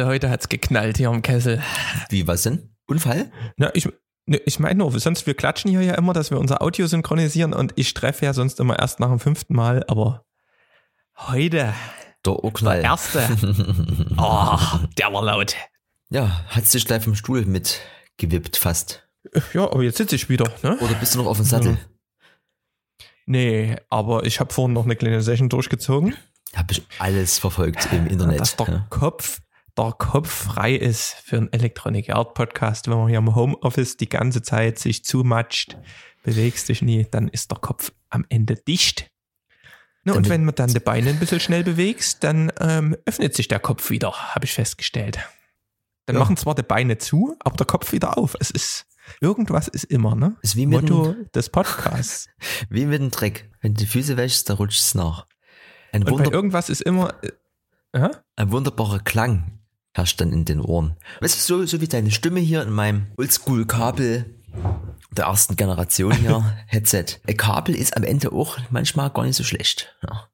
Also heute hat's geknallt hier im Kessel. Wie, was denn? Unfall? Na, ich, ne, ich meine nur, sonst wir klatschen hier ja immer, dass wir unser Audio synchronisieren und ich treffe ja sonst immer erst nach dem fünften Mal, aber heute Der der Urknall. erste. Oh, der war laut. Ja, hat sich gleich vom Stuhl mitgewippt fast. Ja, aber jetzt sitze ich wieder, ne? Oder bist du noch auf dem Sattel? Nee, aber ich habe vorhin noch eine kleine Session durchgezogen, Habe ich alles verfolgt im Internet. dass der ja. Kopf, der Kopf frei ist für einen Electronic Art Podcast. Wenn man hier im Homeoffice die ganze Zeit sich zumatscht, bewegst dich nie, dann ist der Kopf am Ende dicht. Ne, und wenn man dann die Beine ein bisschen schnell bewegst, dann ähm, öffnet sich der Kopf wieder, habe ich festgestellt. Dann Ja. machen zwar die Beine zu, aber der Kopf wieder auf. Es ist, irgendwas ist immer, ne? Ist wie mit, Motto dem, des Podcasts. wie mit dem Dreck. Wenn du die Füße wäschst, da rutscht es nach. Ein, Und bei Wunder, irgendwas ist immer, äh, ein wunderbarer Klang herrscht dann in den Ohren. Weißt du, so, so wie deine Stimme hier in meinem Oldschool-Kabel der ersten Generation hier, Headset. Ein Kabel ist am Ende auch manchmal gar nicht so schlecht. Ja.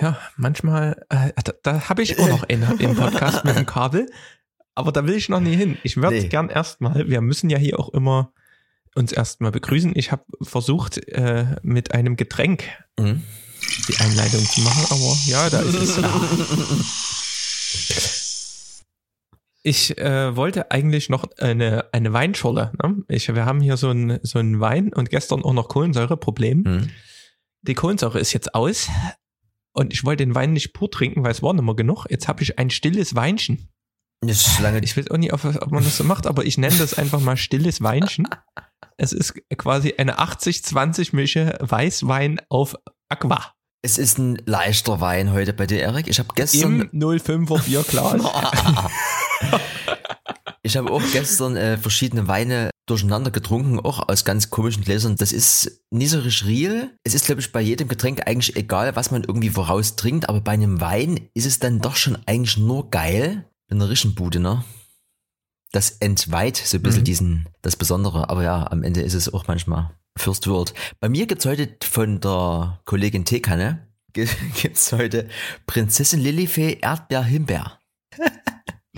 Ja, manchmal, äh, da, da habe ich auch noch einen im Podcast mit dem Kabel, aber da will ich noch nie hin. Ich würde Nee. gern erstmal, wir müssen ja hier auch immer uns erstmal begrüßen. Ich habe versucht, äh, mit einem Getränk Mhm. die Einleitung zu machen, aber ja, da ist es. Ich äh, wollte eigentlich noch eine, eine Weinschorle. Ne? Ich, wir haben hier so einen so einen Wein und gestern auch noch Kohlensäureproblem. Mhm. Die Kohlensäure ist jetzt aus und ich wollte den Wein nicht pur trinken, weil es war nicht mehr genug. Jetzt habe ich ein stilles Weinchen. Ich weiß auch nicht, ob, ob man das so macht, aber ich nenne das einfach mal stilles Weinchen. Es ist quasi eine 80-20 Mische Weißwein auf Aqua. Es ist ein leichter Wein heute bei dir, Erik. Ich habe gestern, Im 05er Bierglas. ich habe auch gestern äh, verschiedene Weine durcheinander getrunken, auch aus ganz komischen Gläsern. Das ist nicht so richtig real. Es ist, glaube ich, bei jedem Getränk eigentlich egal, was man irgendwie voraus trinkt, aber bei einem Wein ist es dann doch schon eigentlich nur geil in der Rischenbude, ne? Das entweiht so ein bisschen Mhm. diesen, das Besondere. Aber ja, am Ende ist es auch manchmal First World. Bei mir gibt's heute von der Kollegin Teekanne, gibt's heute Prinzessin Lilifee Erdbeer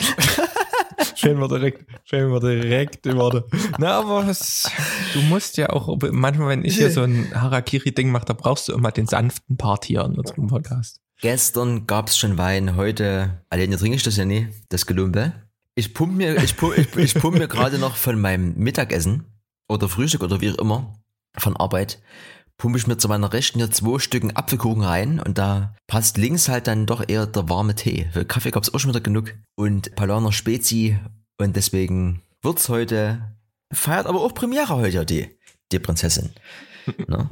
Schön war direkt, schön war direkt warte. Na, aber was, du musst ja auch, manchmal, wenn ich hier so ein Harakiri-Ding mache, da brauchst du immer den sanften Part hier in unserem Podcast. Gestern gab's schon Wein, heute, alleine trinke ich das ja nie, das Gelumpe. Ich pump mir, ich pump, ich, ich pump mir gerade noch von meinem Mittagessen oder Frühstück oder wie auch immer von Arbeit, pump ich mir zu meiner Rechten hier zwei Stücken Apfelkuchen rein und da passt links halt dann doch eher der warme Tee. Für Kaffee gab's auch schon wieder genug und Palaner Spezi und deswegen wird's heute, feiert aber auch Premiere heute ja die, die Prinzessin. Ne?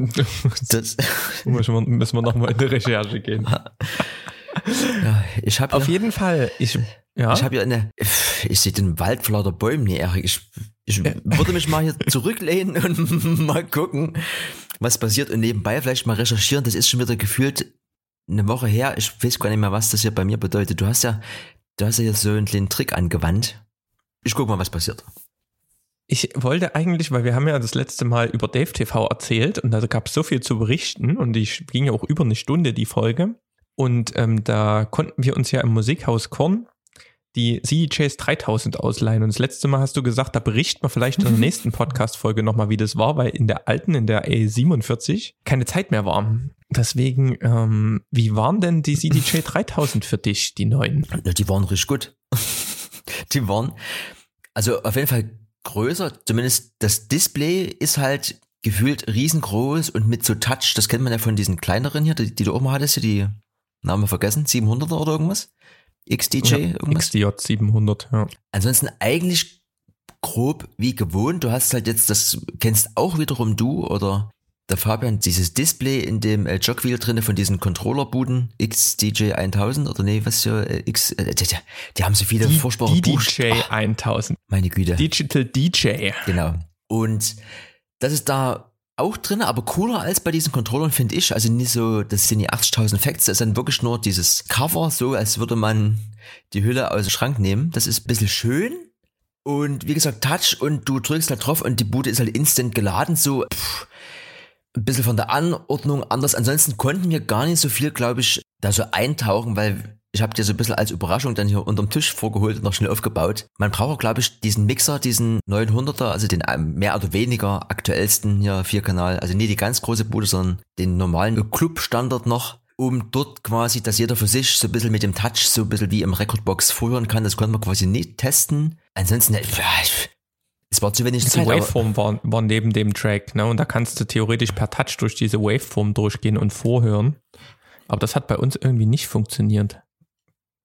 Das, müssen wir, müssen wir nochmal in die Recherche gehen. ja, ich habe Auf jeden Fall, ich, ja. Ich habe ja eine, ich sehe den Wald vor lauter Bäumen hier, Erik. Ich, ich würde mich mal hier zurücklehnen und mal gucken, was passiert und nebenbei vielleicht mal recherchieren. Das ist schon wieder gefühlt eine Woche her. Ich weiß gar nicht mehr, was das hier bei mir bedeutet. Du hast ja, du hast ja jetzt so einen Trick angewandt. Ich guck mal, was passiert. Ich wollte eigentlich, weil wir haben ja das letzte Mal über Dave TV erzählt und da gab es so viel zu berichten und die ging ja auch über eine Stunde, die Folge. Und ähm, da konnten wir uns ja im Musikhaus Korn die CDJs 3000 ausleihen. Und das letzte Mal hast du gesagt, da berichten wir vielleicht in der nächsten Podcast-Folge nochmal, wie das war, weil in der alten, in der A47, keine Zeit mehr war. Deswegen, ähm, wie waren denn die CDJ 3000 für dich, die neuen? Ja, Die waren richtig gut. Die waren, also auf jeden Fall größer, zumindest das Display ist halt gefühlt riesengroß und mit so Touch, das kennt man ja von diesen kleineren hier, die, die du oben hattest, die Name vergessen, 700er oder irgendwas? XDJ, irgendwas? XDJ 700, ja. Ansonsten eigentlich grob wie gewohnt. Du hast halt jetzt, das kennst auch wiederum du oder der Fabian, dieses Display in dem äh, Jogwheel drinne von diesen Controllerbuden XDJ 1000 oder nee, was für äh, X, äh, die, die, die haben so viele Die, furchtbare DDJ Buchstaben. 1000. Meine Güte. Digital DJ. Genau. Und das ist da auch drin, aber cooler als bei diesen Controllern, finde ich. Also nicht so, das sind die 80.000 Facts, das ist dann wirklich nur dieses Cover, so als würde man die Hülle aus dem Schrank nehmen. Das ist ein bisschen schön. Und wie gesagt, Touch und du drückst halt drauf und die Bude ist halt instant geladen, so pff, ein bisschen von der Anordnung anders. Ansonsten konnten wir gar nicht so viel, glaube ich, da so eintauchen, weil ich habe dir so ein bisschen als Überraschung dann hier unterm Tisch vorgeholt und noch schnell aufgebaut. Man braucht, glaube ich, diesen Mixer, diesen 900er, also den ähm, mehr oder weniger aktuellsten hier Vierkanal, also nicht die ganz große Bude, sondern den normalen Club-Standard noch, um dort quasi, dass jeder für sich so ein bisschen mit dem Touch so ein bisschen wie im Recordbox vorhören kann. Das konnte man quasi nicht testen. Ansonsten, es war zu wenig Die Waveform war, war neben dem Track, ne? Und da kannst du theoretisch per Touch durch diese Waveform durchgehen und vorhören. Aber das hat bei uns irgendwie nicht funktioniert.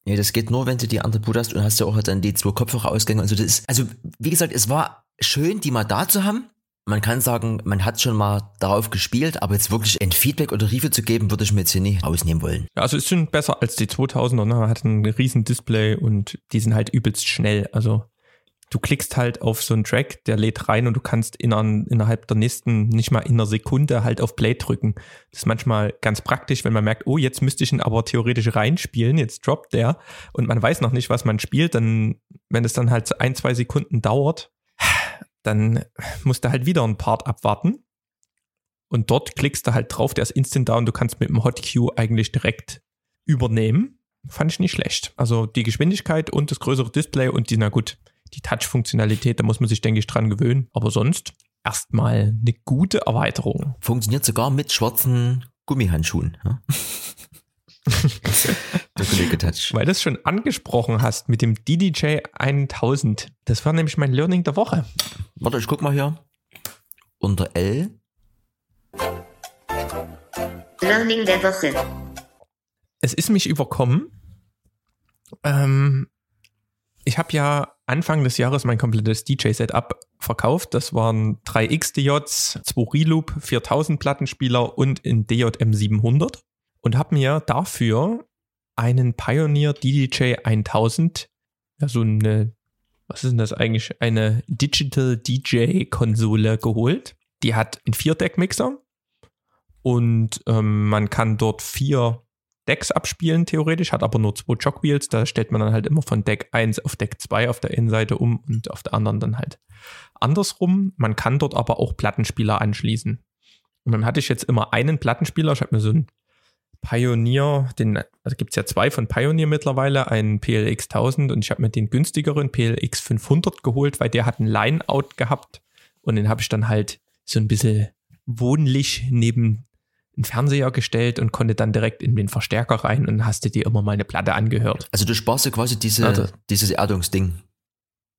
Ja, das geht nur, wenn du die andere Boot hast und hast ja auch dann die zwei Kopfhörerausgänge und so. Das ist, also, wie gesagt, es war schön, die mal da zu haben. Man kann sagen, man hat schon mal darauf gespielt, aber jetzt wirklich ein Feedback oder Riefe zu geben, würde ich mir jetzt hier nicht ausnehmen wollen. Also es sind besser als die 2000er, ne? Hat ein riesen Display und die sind halt übelst schnell. Also du klickst halt auf so einen Track, der lädt rein und du kannst in, innerhalb der nächsten, nicht mal in einer Sekunde halt auf Play drücken. Das ist manchmal ganz praktisch, wenn man merkt, oh, jetzt müsste ich ihn aber theoretisch reinspielen, jetzt droppt der und man weiß noch nicht, was man spielt, dann, wenn es dann halt so ein, zwei Sekunden dauert, dann musst du halt wieder einen Part abwarten. Und dort klickst du halt drauf, der ist instant da und du kannst mit dem Hotkey eigentlich direkt übernehmen. Fand ich nicht schlecht. Also die Geschwindigkeit und das größere Display und die, na gut, die Touch-Funktionalität, da muss man sich, denke ich, dran gewöhnen. Aber sonst erstmal eine gute Erweiterung. Funktioniert sogar mit schwarzen Gummihandschuhen. Ja? Der Kollege Touch. Weil du es schon angesprochen hast mit dem DDJ 1000. Das war nämlich mein Learning der Woche. Warte, ich guck mal hier. Unter L. Learning der Woche. Es ist mich überkommen. Ähm, ich habe ja Anfang des Jahres mein komplettes DJ-Setup verkauft. Das waren drei XDJs, zwei Reloop, 4000 Plattenspieler und ein DJM 700 und habe mir dafür einen Pioneer DDJ 1000, ja so eine, was ist denn das eigentlich, eine Digital DJ Konsole geholt. Die hat einen Vier-Deck-Mixer und ähm, man kann dort vier Decks abspielen, theoretisch, hat aber nur zwei Jogwheels. Da stellt man dann halt immer von Deck 1 auf Deck 2 auf der Innenseite um und auf der anderen dann halt andersrum. Man kann dort aber auch Plattenspieler anschließen. Und dann hatte ich jetzt immer einen Plattenspieler. Ich habe mir so einen Pioneer, den, also gibt es ja zwei von Pioneer mittlerweile, einen PLX 1000 und ich habe mir den günstigeren PLX 500 geholt, weil der hat ein Line-Out gehabt und den habe ich dann halt so ein bisschen wohnlich neben einen Fernseher gestellt und konnte dann direkt in den Verstärker rein und hast dir immer mal eine Platte angehört. Also du sparst dir quasi diese, also, dieses Erdungsding.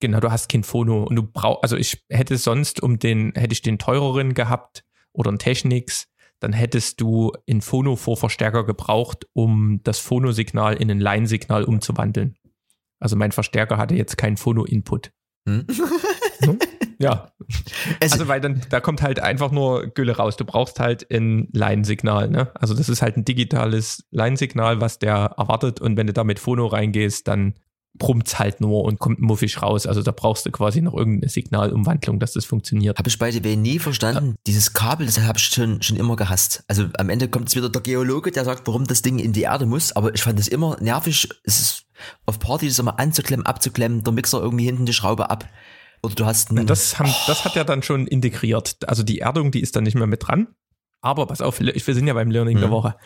Genau, du hast kein Phono und du brauchst, also ich hätte sonst um den, hätte ich den teureren gehabt oder einen Technics, dann hättest du in Phono-Vorverstärker gebraucht, um das Phono-Signal in ein Line-Signal umzuwandeln. Also mein Verstärker hatte jetzt keinen Phono-Input. Hm? hm? Ja. Es also, weil dann, da kommt halt einfach nur Gülle raus. Du brauchst halt ein Line-Signal, ne? Also, das ist halt ein digitales Line-Signal, was der erwartet. Und wenn du da mit Phono reingehst, dann brummt's halt nur und kommt muffig raus. Also da brauchst du quasi noch irgendeine Signalumwandlung, dass das funktioniert. Habe ich bei DB nie verstanden. Ja. Dieses Kabel, das habe ich schon, schon immer gehasst. Also am Ende kommt es wieder der Geologe, der sagt, warum das Ding in die Erde muss. Aber ich fand es immer nervig. Es ist auf Partys immer anzuklemmen, abzuklemmen, der Mixer irgendwie hinten die Schraube ab. Oder du hast einen, das, haben, oh. das hat er dann schon integriert. Also die Erdung, die ist dann nicht mehr mit dran. Aber pass auf, wir sind ja beim Learning mhm. der Woche.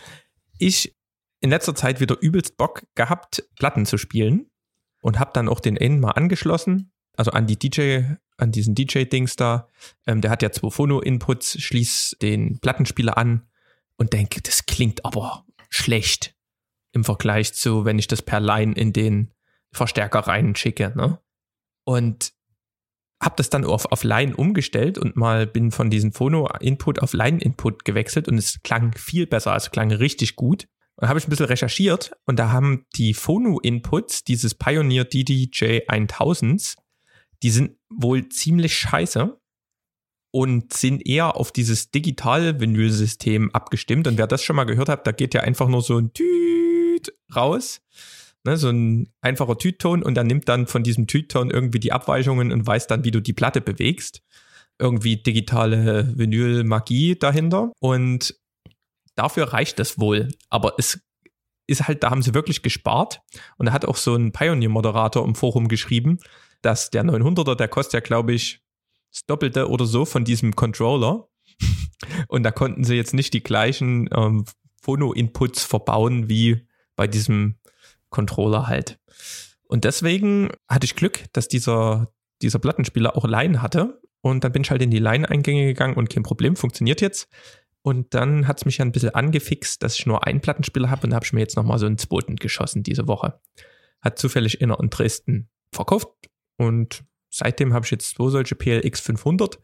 Ich in letzter Zeit wieder übelst Bock gehabt, Platten zu spielen und habe dann auch den N mal angeschlossen, also an die DJ, an diesen DJ-Dings da. Ähm, der hat ja zwei Phono-Inputs, schließ den Plattenspieler an und denke, das klingt aber schlecht im Vergleich zu, wenn ich das per Line in den Verstärker reinschicke. Ne? Und habe das dann auf, auf Line umgestellt und mal bin von diesem Phono-Input auf Line-Input gewechselt und es klang viel besser, also klang richtig gut. Und habe ich ein bisschen recherchiert und da haben die Phono-Inputs dieses Pioneer DDJ 1000s, die sind wohl ziemlich scheiße und sind eher auf dieses digitale Vinyl-System abgestimmt. Und wer das schon mal gehört hat, da geht ja einfach nur so ein Tüt raus ne, so ein einfacher Tütton und dann nimmt dann von diesem Tütton irgendwie die Abweichungen und weiß dann, wie du die Platte bewegst. Irgendwie digitale Vinyl-Magie dahinter. Und dafür reicht das wohl. Aber es ist halt, da haben sie wirklich gespart. Und da hat auch so ein Pioneer-Moderator im Forum geschrieben, dass der 900er, der kostet ja, glaube ich, das Doppelte oder so von diesem Controller. Und da konnten sie jetzt nicht die gleichen ähm, Phono-Inputs verbauen wie bei diesem Controller halt. Und deswegen hatte ich Glück, dass dieser, dieser Plattenspieler auch Line hatte. Und dann bin ich halt in die Line-Eingänge gegangen und kein Problem, funktioniert jetzt. Und dann hat es mich ja ein bisschen angefixt, dass ich nur einen Plattenspieler habe und habe ich mir jetzt nochmal so einen zweiten geschossen diese Woche. Hat zufällig inner in Dresden verkauft und seitdem habe ich jetzt zwei solche PLX 500.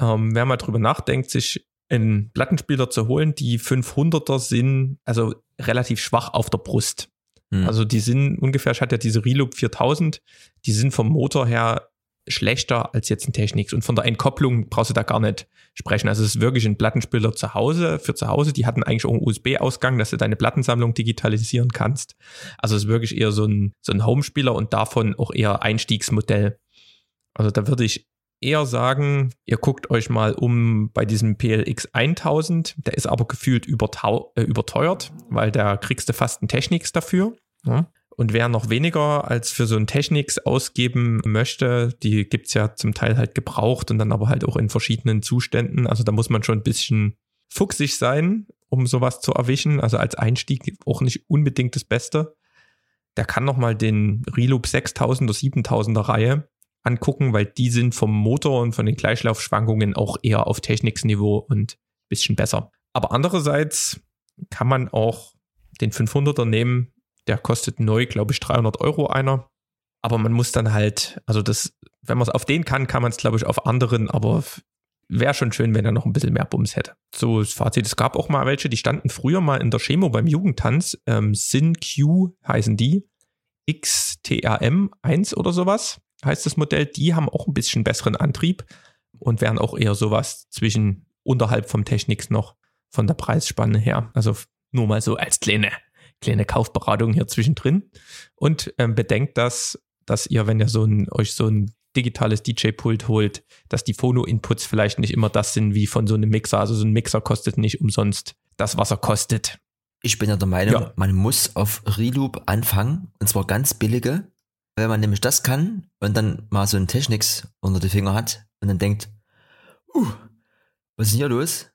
Ähm, wer mal drüber nachdenkt, sich einen Plattenspieler zu holen, die 500er sind also relativ schwach auf der Brust. Hm. Also die sind ungefähr, ich hatte ja diese Reloop 4000, die sind vom Motor her schlechter als jetzt ein Technics. Und von der Entkopplung brauchst du da gar nicht sprechen. Also es ist wirklich ein Plattenspieler zu Hause, für zu Hause. Die hatten eigentlich auch einen USB-Ausgang, dass du deine Plattensammlung digitalisieren kannst. Also es ist wirklich eher so ein, so ein Home-Spieler und davon auch eher Einstiegsmodell. Also da würde ich eher sagen, ihr guckt euch mal um bei diesem PLX 1000. Der ist aber gefühlt äh, überteuert, weil da kriegst du fast einen Technics dafür. Ja. Und wer noch weniger als für so ein Technics ausgeben möchte, die gibt's ja zum Teil halt gebraucht und dann aber halt auch in verschiedenen Zuständen. Also da muss man schon ein bisschen fuchsig sein, um sowas zu erwischen. Also als Einstieg auch nicht unbedingt das Beste. Der kann nochmal den Reloop 6000er, 7000er Reihe angucken, weil die sind vom Motor und von den Gleichlaufschwankungen auch eher auf Technics-Niveau und bisschen besser. Aber andererseits kann man auch den 500er nehmen. Der kostet neu, glaube ich, 300 Euro einer. Aber man muss dann halt, also das, wenn man es auf den kann, kann man es, glaube ich, auf anderen, aber wäre schon schön, wenn er noch ein bisschen mehr Bums hätte. So das Fazit, es gab auch mal welche, die standen früher mal in der Chemo beim Jugendtanz, ähm, SynQ heißen die, XTRM 1 oder sowas heißt das Modell, die haben auch ein bisschen besseren Antrieb und wären auch eher sowas zwischen unterhalb vom Technics noch von der Preisspanne her. Also nur mal so als kleine, kleine Kaufberatung hier zwischendrin. Und ähm, bedenkt das, dass ihr, wenn ihr so ein, euch so ein digitales DJ-Pult holt, dass die Phono-Inputs vielleicht nicht immer das sind wie von so einem Mixer. Also so ein Mixer kostet nicht umsonst das, was er kostet. Ich bin ja der Meinung, ja. man muss auf Reloop anfangen, und zwar ganz billige, wenn man nämlich das kann und dann mal so ein Technics unter die Finger hat und dann denkt, uh, was ist denn hier los?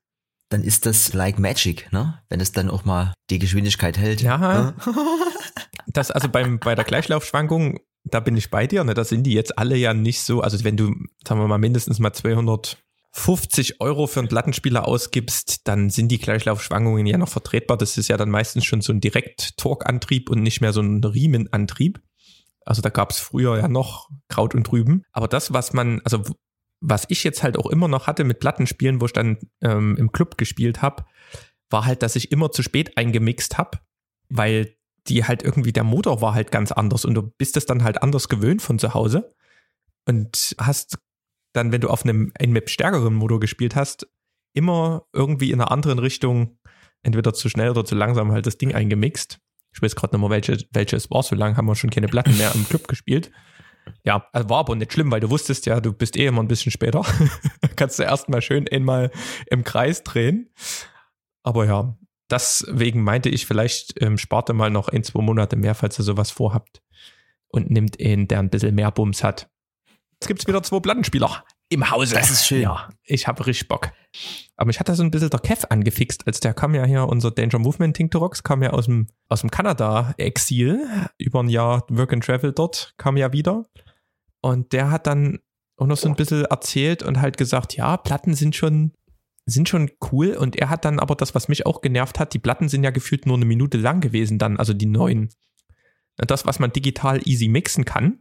Dann ist das like magic, ne? Wenn es dann auch mal die Geschwindigkeit hält. Ja. Ne? das also beim, bei der Gleichlaufschwankung, da bin ich bei dir, ne? Da sind die jetzt alle ja nicht so, also wenn du, sagen wir mal, mindestens mal 250 Euro für einen Plattenspieler ausgibst, dann sind die Gleichlaufschwankungen ja noch vertretbar. Das ist ja dann meistens schon so ein Direkt-Torque-Antrieb und nicht mehr so ein Riemenantrieb. Also da gab es früher ja noch Kraut und Rüben. Aber das, was man, also was ich jetzt halt auch immer noch hatte mit Plattenspielen, wo ich dann ähm, im Club gespielt habe, war halt, dass ich immer zu spät eingemixt habe, weil die halt irgendwie, der Motor war halt ganz anders und du bist es dann halt anders gewöhnt von zu Hause und hast dann, wenn du auf einem Nmap stärkeren Motor gespielt hast, immer irgendwie in einer anderen Richtung, entweder zu schnell oder zu langsam halt das Ding eingemixt. Ich weiß gerade noch mal, welche, welche es war. So lange haben wir schon keine Platten mehr im Club gespielt. Ja, also war aber nicht schlimm, weil du wusstest ja, du bist eh immer ein bisschen später. Kannst du erstmal schön einmal im Kreis drehen. Aber ja, deswegen meinte ich, vielleicht ähm, spart ihr mal noch ein, zwei Monate mehr, falls ihr sowas vorhabt. Und nimmt einen, der ein bisschen mehr Bums hat. Jetzt gibt es wieder zwei Plattenspieler im Hause. Das ist schön. Ja, ich habe richtig Bock. Aber ich hatte so ein bisschen der Kev angefixt, als der kam ja hier, unser Danger Movement Tinctorox, kam ja aus dem, aus dem Kanada-Exil, über ein Jahr Work and Travel dort, kam ja wieder. Und der hat dann auch noch so ein bisschen erzählt und halt gesagt, ja, Platten sind schon, sind schon cool. Und er hat dann aber das, was mich auch genervt hat, die Platten sind ja gefühlt nur eine Minute lang gewesen dann, also die neuen. Das, was man digital easy mixen kann,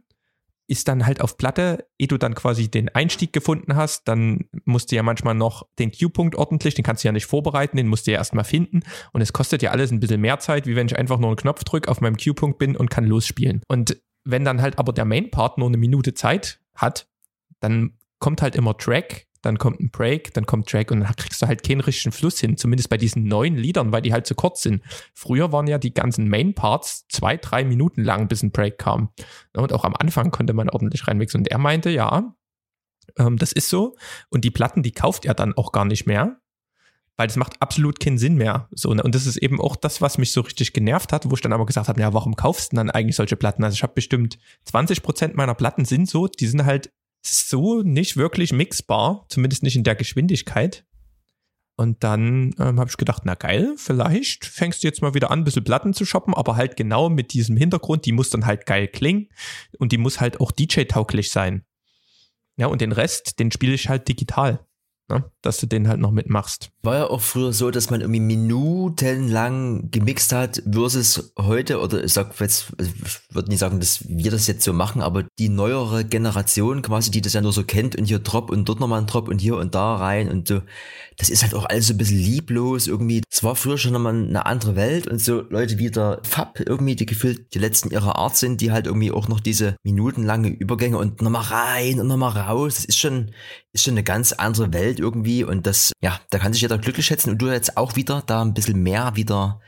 ist dann halt auf Platte, ehe du dann quasi den Einstieg gefunden hast, dann musst du ja manchmal noch den Q-Punkt ordentlich, den kannst du ja nicht vorbereiten, den musst du ja erstmal finden und es kostet ja alles ein bisschen mehr Zeit, wie wenn ich einfach nur einen Knopf drücke, auf meinem Q-Punkt bin und kann losspielen. Und wenn dann halt aber der Main-Part nur eine Minute Zeit hat, dann kommt halt immer Track dann kommt ein Break, dann kommt Track und dann kriegst du halt keinen richtigen Fluss hin, zumindest bei diesen neuen Liedern, weil die halt zu kurz sind. Früher waren ja die ganzen Main Parts zwei, drei Minuten lang, bis ein Break kam. Und auch am Anfang konnte man ordentlich reinwechseln. Und er meinte, ja, ähm, das ist so. Und die Platten, die kauft er dann auch gar nicht mehr, weil das macht absolut keinen Sinn mehr. So, ne? Und das ist eben auch das, was mich so richtig genervt hat, wo ich dann aber gesagt habe, ja, warum kaufst du dann eigentlich solche Platten? Also ich habe bestimmt 20 Prozent meiner Platten sind so, die sind halt so nicht wirklich mixbar, zumindest nicht in der Geschwindigkeit. Und dann ähm, habe ich gedacht, na geil, vielleicht fängst du jetzt mal wieder an, ein bisschen Platten zu shoppen, aber halt genau mit diesem Hintergrund, die muss dann halt geil klingen und die muss halt auch DJ-tauglich sein. Ja, und den Rest, den spiele ich halt digital ne? dass du den halt noch mitmachst. War ja auch früher so, dass man irgendwie minutenlang gemixt hat versus heute, oder ich sag jetzt, also ich würde nicht sagen, dass wir das jetzt so machen, aber die neuere Generation quasi, die das ja nur so kennt und hier Drop und dort nochmal ein Drop und hier und da rein und so, das ist halt auch alles so ein bisschen lieblos irgendwie. Es war früher schon nochmal eine andere Welt und so Leute wie der Fab irgendwie, die gefühlt die letzten ihrer Art sind, die halt irgendwie auch noch diese minutenlange Übergänge und nochmal rein und nochmal raus, das ist schon, ist schon eine ganz andere Welt irgendwie und das, ja, da kann sich jeder glücklich schätzen und du jetzt auch wieder da ein bisschen mehr wieder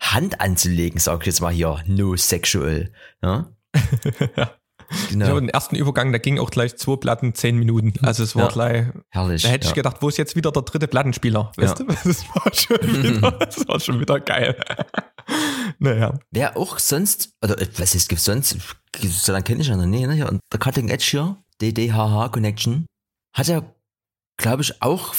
Hand anzulegen, sag ich jetzt mal hier, no sexual. Ja? Genau. Ich habe den ersten Übergang, da ging auch gleich zwei Platten, zehn Minuten. Also es war ja. gleich. Herrlich. Da hätte ja. ich gedacht, wo ist jetzt wieder der dritte Plattenspieler? Weißt ja. du? Das war schon wieder, das war schon wieder geil. naja. Wer auch sonst, oder äh, was ist, gibt sonst, so lange kenne ich ja noch nie, ne? Und der Cutting Edge hier, DDHH Connection, hat ja glaube ich, auch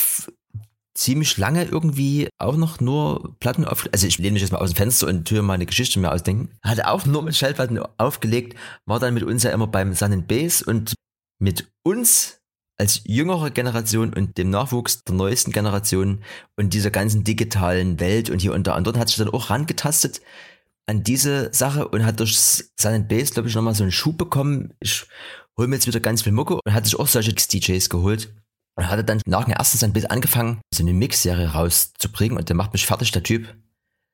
ziemlich lange irgendwie auch noch nur Platten auf, also ich lehne mich jetzt mal aus dem Fenster und tue mal eine Geschichte mehr ausdenken, hat auch nur mit Schallplatten aufgelegt, war dann mit uns ja immer beim Sun Bass und mit uns als jüngere Generation und dem Nachwuchs der neuesten Generation und dieser ganzen digitalen Welt und hier und da und dort hat sich dann auch rangetastet an diese Sache und hat durch Sun Bass, glaube ich, nochmal so einen Schub bekommen. Ich hole mir jetzt wieder ganz viel Mucke und hat sich auch solche DJs geholt und hatte dann nach dem ersten sein Bild angefangen, so eine Mix-Serie rauszubringen und der macht mich fertig, der Typ.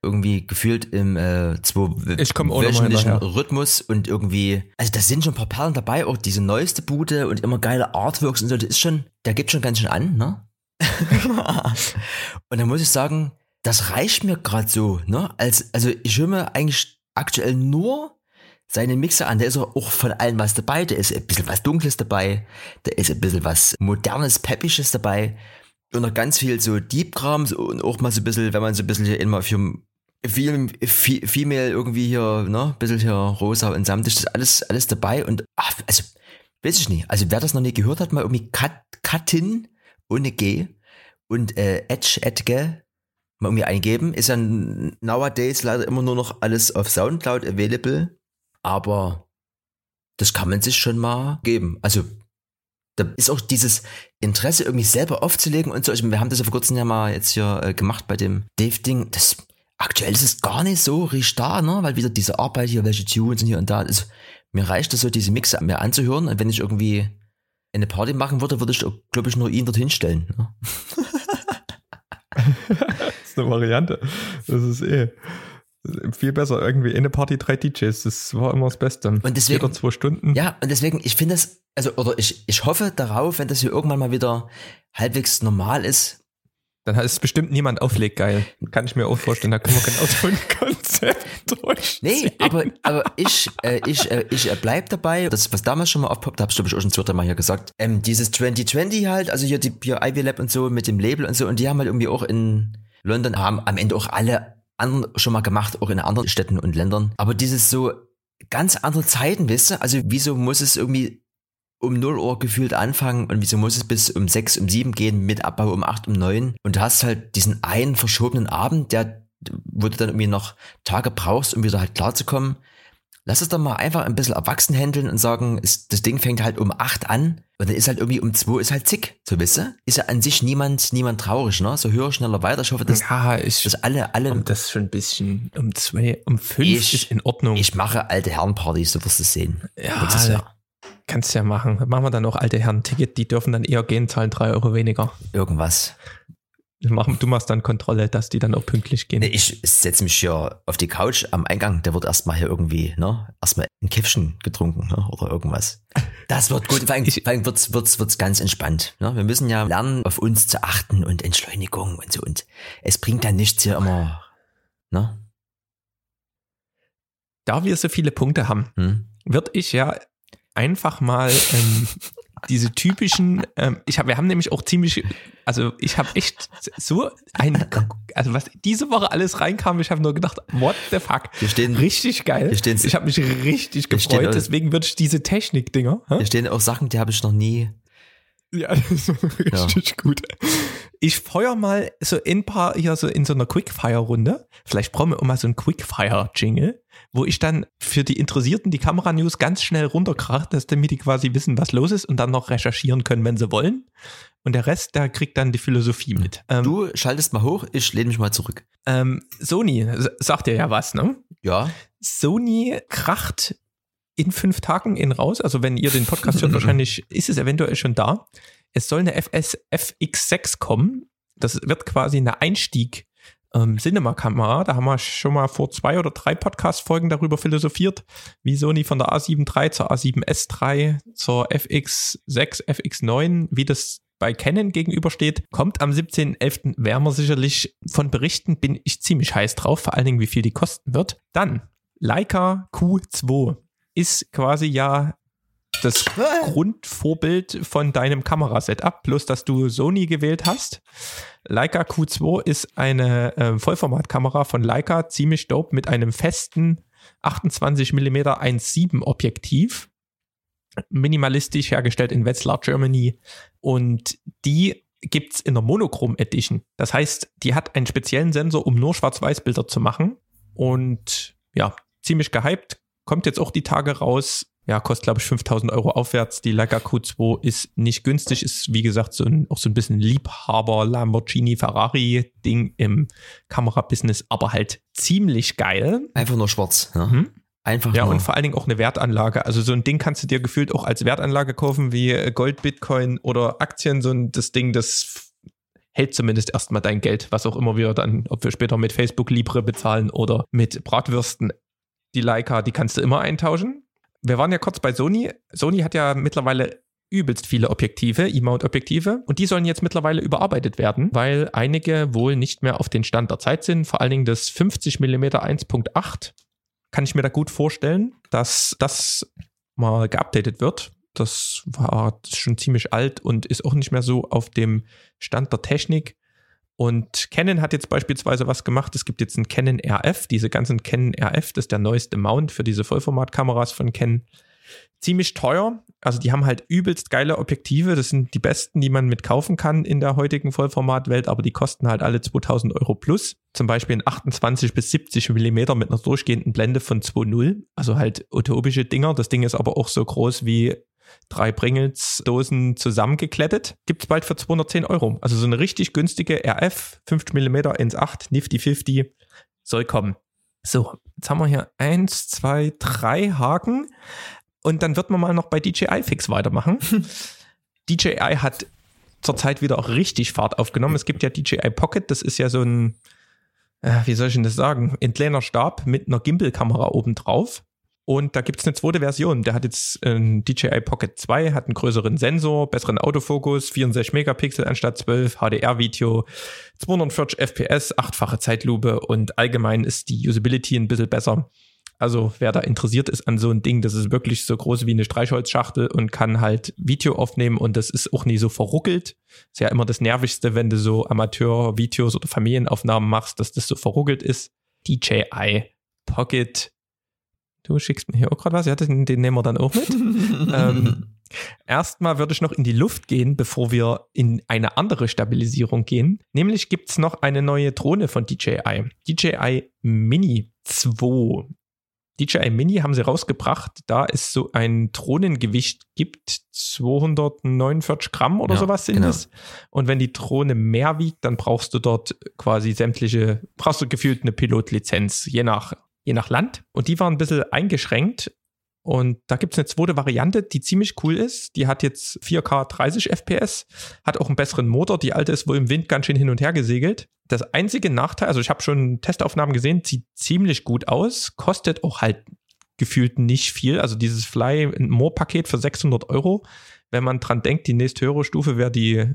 Irgendwie gefühlt im äh, zweiwöchentlichen Rhythmus und irgendwie, also da sind schon ein paar Perlen dabei, auch diese neueste Bude und immer geile Artworks und so, das ist schon, der gibt schon ganz schön an, ne? und da muss ich sagen, das reicht mir gerade so, ne? Als, also ich höre mir eigentlich aktuell nur seine Mixer an. Da ist auch von allem was dabei. Da ist ein bisschen was Dunkles dabei. Da ist ein bisschen was Modernes, Peppisches dabei. Und noch ganz viel so Deep-Krams und auch mal so ein bisschen, wenn man so ein bisschen hier immer für viel, Female irgendwie hier, ne, ein bisschen hier rosa und samtig, das ist alles, alles dabei und, ach, also, weiß ich nicht. Also, wer das noch nie gehört hat, mal irgendwie Cut, Cuttin ohne G und äh, Edge, Edge, mal irgendwie eingeben. Ist ja nowadays leider immer nur noch alles auf Soundcloud available aber das kann man sich schon mal geben. Also da ist auch dieses Interesse irgendwie selber aufzulegen und so. Ich, wir haben das ja vor kurzem ja mal jetzt hier äh, gemacht bei dem Dave-Ding. Das aktuell ist es gar nicht so richtig da, ne? Weil wieder diese Arbeit hier, welche Tunes und hier und da. Also, mir reicht es so, diese Mixe mir anzuhören. Und wenn ich irgendwie eine Party machen würde, würde ich, glaube ich, nur ihn dorthin stellen. Ne? das ist eine Variante. Das ist eh viel besser. Irgendwie in eine Party drei DJs, das war immer das Beste. Und deswegen, Jeder zwei Stunden. Ja, und deswegen, ich finde das, also, oder ich, ich hoffe darauf, wenn das hier irgendwann mal wieder halbwegs normal ist. Dann ist bestimmt niemand auflegt geil. Kann ich mir auch vorstellen, da können wir genau so ein Konzept durchziehen. Nee, aber, aber ich, äh, ich, äh, ich äh, bleib dabei. Das, was damals schon mal aufpoppt, habe ich glaube ich auch schon zwei, Mal hier gesagt. Ähm, dieses 2020 halt, also hier die hier Ivy Lab und so mit dem Label und so, und die haben halt irgendwie auch in London, haben am Ende auch alle anderen schon mal gemacht, auch in anderen Städten und Ländern. Aber dieses so ganz andere Zeiten, weißt du? Also wieso muss es irgendwie um 0 Uhr gefühlt anfangen und wieso muss es bis um 6, um 7 gehen mit Abbau um 8, um 9 und du hast halt diesen einen verschobenen Abend, der, wo du dann irgendwie noch Tage brauchst, um wieder halt klarzukommen. Lass es doch mal einfach ein bisschen erwachsen handeln und sagen, ist, das Ding fängt halt um acht an und dann ist halt irgendwie um zwei ist halt zick, so wisst ihr? Ist ja an sich niemand, niemand traurig, ne? So höher, schneller weiter. Ich hoffe, dass, ja, ich, dass alle, alle. Um das schon ein bisschen, um zwei, um fünf ich, ist in Ordnung. Ich mache alte Herrenpartys, so wirst du sehen. Ja, ja. kannst ja machen. Machen wir dann auch alte Herren-Ticket, die dürfen dann eher gehen, zahlen drei Euro weniger. Irgendwas. Du machst dann Kontrolle, dass die dann auch pünktlich gehen. Ich setze mich hier auf die Couch am Eingang, der wird erstmal hier irgendwie, ne, erstmal ein Käffchen getrunken, ne, oder irgendwas. Das wird gut, vor allem, vor allem wird's, wird's, wird's ganz entspannt, ne. Wir müssen ja lernen, auf uns zu achten und Entschleunigung und so und es bringt dann nichts hier immer, ne. Da wir so viele Punkte haben, hm? würde ich ja einfach mal ähm, diese typischen, ähm, ich hab, wir haben nämlich auch ziemlich, also ich habe echt so ein, also was diese Woche alles reinkam, ich habe nur gedacht, what the fuck, hier stehen, richtig geil. Hier stehen, ich habe mich richtig gefreut, auch, deswegen würde ich diese Technik-Dinger. Hier stehen auch Sachen, die habe ich noch nie. Ja, das ist richtig ja. gut. Ich feuer mal so ein paar hier so in so einer Quickfire-Runde. Vielleicht brauchen wir auch mal so einen Quickfire-Jingle, wo ich dann für die Interessierten die Kamera-News ganz schnell runterkrache, dass damit die quasi wissen, was los ist und dann noch recherchieren können, wenn sie wollen. Und der Rest, der kriegt dann die Philosophie mit. Ähm, Du schaltest mal hoch, ich lehne mich mal zurück. ähm, Sony, sagt dir ja was, ne? Ja, Sony kracht in fünf Tagen in raus. Also wenn ihr den Podcast hört, wahrscheinlich ist es eventuell schon da. Es soll eine FS FX6 kommen. Das wird quasi eine Einstieg ähm, Cinema-Kamera. Da haben wir schon mal vor zwei oder drei Podcast-Folgen darüber philosophiert, wie Sony von der A7 III zur A7S III zur FX6, FX9, wie das bei Canon gegenübersteht, kommt am 17.11. Werden wir sicherlich von berichten, bin ich ziemlich heiß drauf, vor allen Dingen, wie viel die kosten wird. Dann Leica Q2 ist quasi ja das Grundvorbild von deinem Kamerasetup, plus dass du Sony gewählt hast. Leica Q2 ist eine äh, Vollformatkamera von Leica, ziemlich dope mit einem festen 28 mm 1.7 Objektiv. Minimalistisch hergestellt in Wetzlar, Germany. Und die gibt's in der Monochrom Edition. Das heißt, die hat einen speziellen Sensor, um nur Schwarz-Weiß-Bilder zu machen. Und ja, ziemlich gehypt. Kommt jetzt auch die Tage raus. Ja, kostet glaube ich 5000 Euro aufwärts. Die Leica Q2 ist nicht günstig, ist wie gesagt so ein, auch so ein bisschen Liebhaber Lamborghini Ferrari Ding im Kamerabusiness, aber halt ziemlich geil. einfach nur schwarz. Ja, Mhm. einfach Ja, nur. und vor allen Dingen auch eine Wertanlage. Also so ein Ding kannst du dir gefühlt auch als Wertanlage kaufen, wie äh, Gold, Bitcoin oder Aktien. So ein das Ding, das hält zumindest erstmal dein Geld, was auch immer wir dann, ob wir später mit Facebook Libre bezahlen oder mit Bratwürsten. Die Leica, die kannst du immer eintauschen. Wir waren ja kurz bei Sony. Sony hat ja mittlerweile übelst viele Objektive, E-Mount-Objektive, und die sollen jetzt mittlerweile überarbeitet werden, weil einige wohl nicht mehr auf den Stand der Zeit sind. Vor allen Dingen das 50 mm 1.8 kann ich mir da gut vorstellen, dass das mal geupdatet wird. Das war schon ziemlich alt und ist auch nicht mehr so auf dem Stand der Technik. Und Canon hat jetzt beispielsweise was gemacht. Es gibt jetzt einen Canon RF, diese ganzen Canon RF, das ist der neueste Mount für diese Vollformatkameras von Canon. Ziemlich teuer. Also die haben halt übelst geile Objektive. Das sind die besten, die man mit kaufen kann in der heutigen Vollformatwelt, aber die kosten halt alle 2000 Euro plus. Zum Beispiel ein 28 bis 70 Millimeter mit einer durchgehenden Blende von 2.0. Also halt utopische Dinger. Das Ding ist aber auch so groß wie drei Pringles-Dosen zusammengeklettet. Gibt's bald für 210 Euro. Also so eine richtig günstige RF 50 mm 1.8 Nifty 50 soll kommen. So, jetzt haben wir hier eins, zwei, drei Haken. Und dann wird man mal noch bei DJI Fix weitermachen. DJI hat zurzeit wieder auch richtig Fahrt aufgenommen. Es gibt ja DJI Pocket, das ist ja so ein, äh, wie soll ich denn das sagen, ein kleiner Stab mit einer Gimbal-Kamera oben drauf. Und da gibt es eine zweite Version. Der hat jetzt ein DJI Pocket 2, hat einen größeren Sensor, besseren Autofokus, 64 Megapixel anstatt 12, HDR-Video, 240 FPS, achtfache Zeitlupe und allgemein ist die Usability ein bisschen besser. Also wer da interessiert ist an so ein Ding, das ist wirklich so groß wie eine Streichholzschachtel und kann halt Video aufnehmen und das ist auch nie so verruckelt. Ist ja immer das Nervigste, wenn du so Amateur-Videos oder Familienaufnahmen machst, dass das so verruckelt ist. DJI Pocket. Du schickst mir hier auch gerade was. Ja, den, den nehmen wir dann auch mit. ähm, erstmal würde ich noch in die Luft gehen, bevor wir in eine andere Stabilisierung gehen. Nämlich gibt es noch eine neue Drohne von DJI. DJI Mini 2. DJI Mini haben sie rausgebracht, da es so ein Drohnengewicht gibt, 249 Gramm oder Ja, sowas sind genau. es. Und wenn die Drohne mehr wiegt, dann brauchst du dort quasi sämtliche, brauchst du gefühlt eine Pilotlizenz, je nach, je nach Land. Und die waren ein bisschen eingeschränkt. Und da gibt es eine zweite Variante, die ziemlich cool ist. Die hat jetzt 4K 30 FPS, hat auch einen besseren Motor. Die alte ist wohl im Wind ganz schön hin und her gesegelt. Das einzige Nachteil, also ich habe schon Testaufnahmen gesehen, sieht ziemlich gut aus, kostet auch halt gefühlt nicht viel. Also dieses Fly More Paket für 600 Euro. Wenn man dran denkt, die nächste höhere Stufe wäre die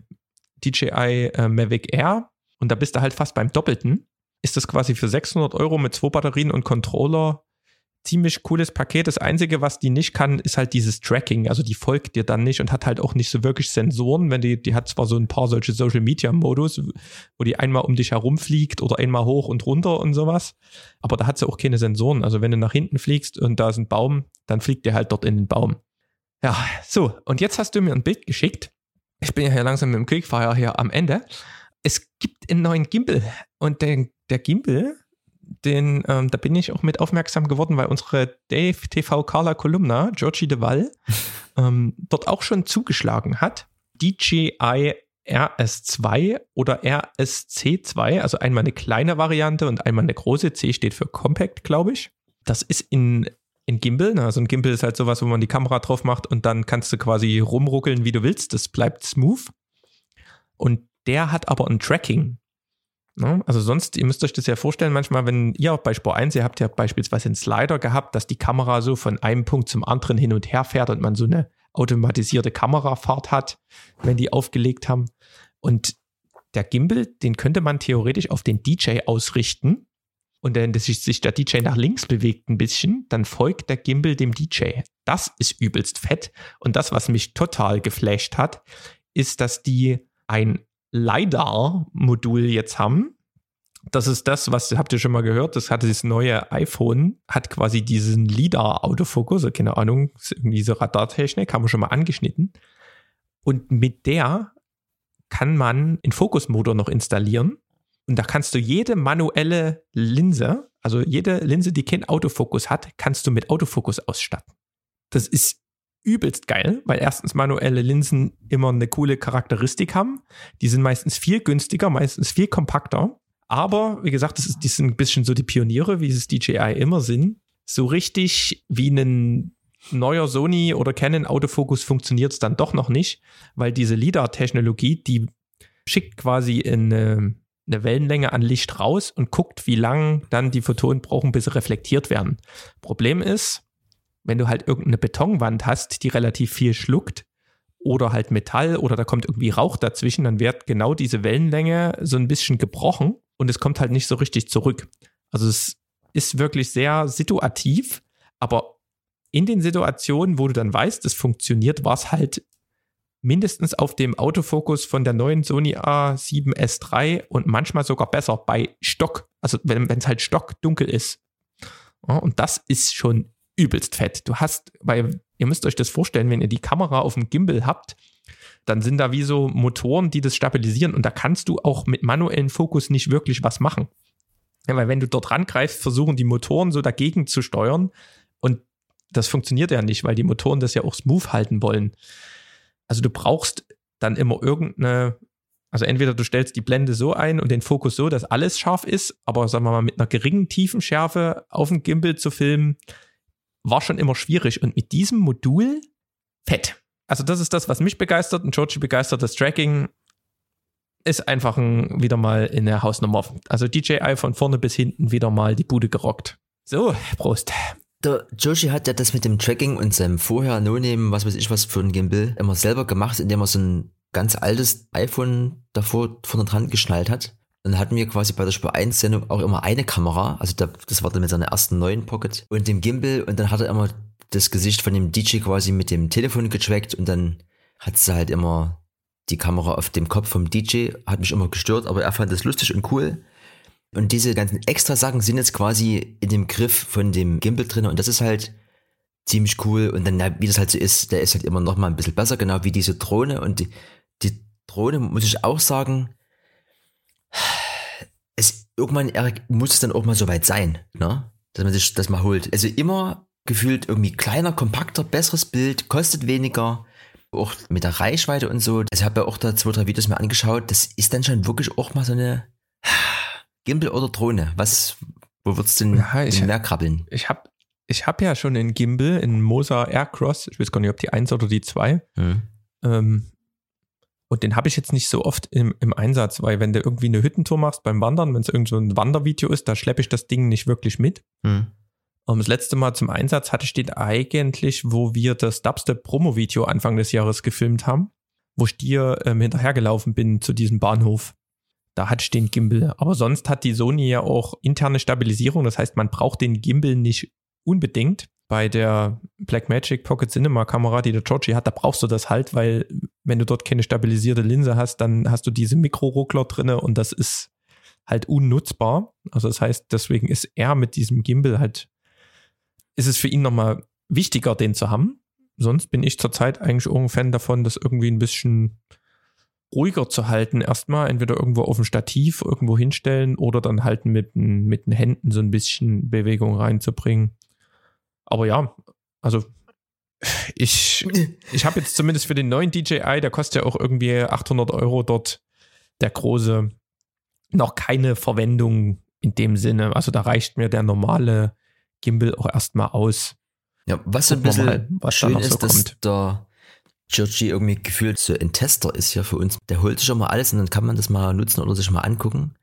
DJI äh, Mavic Air und da bist du halt fast beim Doppelten. Ist das quasi für 600 Euro mit zwei Batterien und Controller ziemlich cooles Paket. Das Einzige, was die nicht kann, ist halt dieses Tracking. Also die folgt dir dann nicht und hat halt auch nicht so wirklich Sensoren. Wenn die, die hat zwar so ein paar solche Social Media Modus, wo die einmal um dich herumfliegt oder einmal hoch und runter und sowas. Aber da hat sie auch keine Sensoren. Also wenn du nach hinten fliegst und da ist ein Baum, dann fliegt der halt dort in den Baum. Ja, so. Und jetzt hast du mir ein Bild geschickt. Ich bin ja hier langsam mit dem Quickfire hier am Ende. es gibt einen neuen Gimbal und der, der Gimbal, den, ähm, da bin ich auch mit aufmerksam geworden, weil unsere Dave TV Carla Kolumna, Georgie de ähm, dort auch schon zugeschlagen hat. DJI RS2 oder RSC2, also einmal eine kleine Variante und einmal eine große. C steht für Compact, glaube ich. Das ist in, in Gimbal. Also ein Gimbal ist halt sowas, wo man die Kamera drauf macht und dann kannst du quasi rumruckeln, wie du willst. Das bleibt smooth. Und der hat aber ein Tracking. Ne? Also sonst, ihr müsst euch das ja vorstellen, manchmal, wenn ihr bei Spur 1, ihr habt ja beispielsweise einen Slider gehabt, dass die Kamera so von einem Punkt zum anderen hin und her fährt und man so eine automatisierte Kamerafahrt hat, wenn die aufgelegt haben. Und der Gimbal, den könnte man theoretisch auf den DJ ausrichten. Und wenn sich der DJ nach links bewegt ein bisschen, dann folgt der Gimbal dem DJ. Das ist übelst fett. Und das, was mich total geflasht hat, ist, dass die ein LiDAR-Modul jetzt haben. Das ist das, was habt ihr schon mal gehört? Das hatte das neue iPhone, hat quasi diesen LiDAR-Autofokus, also keine Ahnung, so Radartechnik, haben wir schon mal angeschnitten. Und mit der kann man einen Fokusmotor noch installieren. Und da kannst du jede manuelle Linse, also jede Linse, die keinen Autofokus hat, kannst du mit Autofokus ausstatten. Das ist übelst geil, weil erstens manuelle Linsen immer eine coole Charakteristik haben. Die sind meistens viel günstiger, meistens viel kompakter. Aber wie gesagt, das ist, die sind ein bisschen so die Pioniere, wie es DJI immer sind. So richtig wie ein neuer Sony oder Canon Autofokus funktioniert es dann doch noch nicht, weil diese LIDAR-Technologie, die schickt quasi eine, eine Wellenlänge an Licht raus und guckt, wie lang dann die Photonen brauchen, bis sie reflektiert werden. Problem ist, wenn du halt irgendeine Betonwand hast, die relativ viel schluckt, oder halt Metall oder da kommt irgendwie Rauch dazwischen, dann wird genau diese Wellenlänge so ein bisschen gebrochen und es kommt halt nicht so richtig zurück. Also es ist wirklich sehr situativ, aber in den Situationen, wo du dann weißt, es funktioniert, war es halt mindestens auf dem Autofokus von der neuen Sony A7S3 und manchmal sogar besser bei Stock. Also wenn es halt stockdunkel ist. Ja, und das ist schon übelst fett. Du hast, weil ihr müsst euch das vorstellen, wenn ihr die Kamera auf dem Gimbal habt, dann sind da wie so Motoren, die das stabilisieren und da kannst du auch mit manuellen Fokus nicht wirklich was machen. Ja, weil wenn du dort rangreifst, versuchen die Motoren so dagegen zu steuern und das funktioniert ja nicht, weil die Motoren das ja auch smooth halten wollen. Also du brauchst dann immer irgendeine, also entweder du stellst die Blende so ein und den Fokus so, dass alles scharf ist, aber sagen wir mal mit einer geringen Tiefenschärfe auf dem Gimbal zu filmen, war schon immer schwierig. Und mit diesem Modul fett. Also das ist das, was mich begeistert und Georgie begeistert. Das Tracking ist einfach ein, wieder mal in der Hausnummer. Also DJI von vorne bis hinten wieder mal die Bude gerockt. So, Prost. Der Joshi hat ja das mit dem Tracking und seinem vorher No-Name, was weiß ich was für ein Gimbal, immer selber gemacht, indem er so ein ganz altes iPhone davor vorne dran geschnallt hat. Und hat mir quasi bei der Spur 1 Sendung auch immer eine Kamera, also der, das war dann mit seiner ersten neuen Pocket und dem Gimbal und dann hat er immer das Gesicht von dem DJ quasi mit dem Telefon getrackt und dann hat sie halt immer die Kamera auf dem Kopf vom DJ, hat mich immer gestört, aber er fand das lustig und cool. Und diese ganzen extra Sachen sind jetzt quasi in dem Griff von dem Gimbal drin und das ist halt ziemlich cool. Und dann, wie das halt so ist, der ist halt immer noch mal ein bisschen besser, genau wie diese Drohne. Und die, die Drohne, muss ich auch sagen, es, irgendwann muss es dann auch mal so weit sein, ne? dass man sich das mal holt. Also immer gefühlt irgendwie kleiner, kompakter, besseres Bild, kostet weniger, auch mit der Reichweite und so. Also ich habe ja auch da zwei, drei Videos mir angeschaut. Das ist dann schon wirklich auch mal so eine Gimbal oder Drohne? Was, wo wird's denn, ja, ich, mehr krabbeln? Ich habe ich hab ja schon einen Gimbal, in Mosa Aircross. Ich weiß gar nicht, ob die 1 oder die 2. Hm. Ähm, und den habe ich jetzt nicht so oft im, im Einsatz, weil wenn du irgendwie eine Hüttentour machst beim Wandern, wenn es irgend so ein Wandervideo ist, da schleppe ich das Ding nicht wirklich mit. Hm. Und das letzte Mal zum Einsatz hatte ich den eigentlich, wo wir das Dubstep Promo-Video Anfang des Jahres gefilmt haben, wo ich dir ähm, hinterhergelaufen bin zu diesem Bahnhof. Da hatte ich den Gimbal. Aber sonst hat die Sony ja auch interne Stabilisierung. Das heißt, man braucht den Gimbal nicht unbedingt. Bei der Blackmagic Pocket Cinema Kamera, die der Georgie hat, da brauchst du das halt, weil wenn du dort keine stabilisierte Linse hast, dann hast du diese Mikroruckler drinne und das ist halt unnutzbar. Also das heißt, deswegen ist er mit diesem Gimbal halt, ist es für ihn nochmal wichtiger, den zu haben. Sonst bin ich zurzeit eigentlich auch ein Fan davon, das irgendwie ein bisschen ruhiger zu halten, erstmal entweder irgendwo auf dem Stativ irgendwo hinstellen oder dann halt mit, mit den Händen so ein bisschen Bewegung reinzubringen. Aber ja, also ich, ich habe jetzt zumindest für den neuen DJI, der kostet ja auch irgendwie 800 Euro dort, der große, noch keine Verwendung in dem Sinne. Also da reicht mir der normale Gimbal auch erstmal aus. Ja, was so ein Gucken wir bisschen mal, was schön so ist, dass kommt. der Georgie irgendwie gefühlt so ein Tester ist hier für uns. Der holt sich schon mal alles und dann kann man das mal nutzen oder sich mal angucken.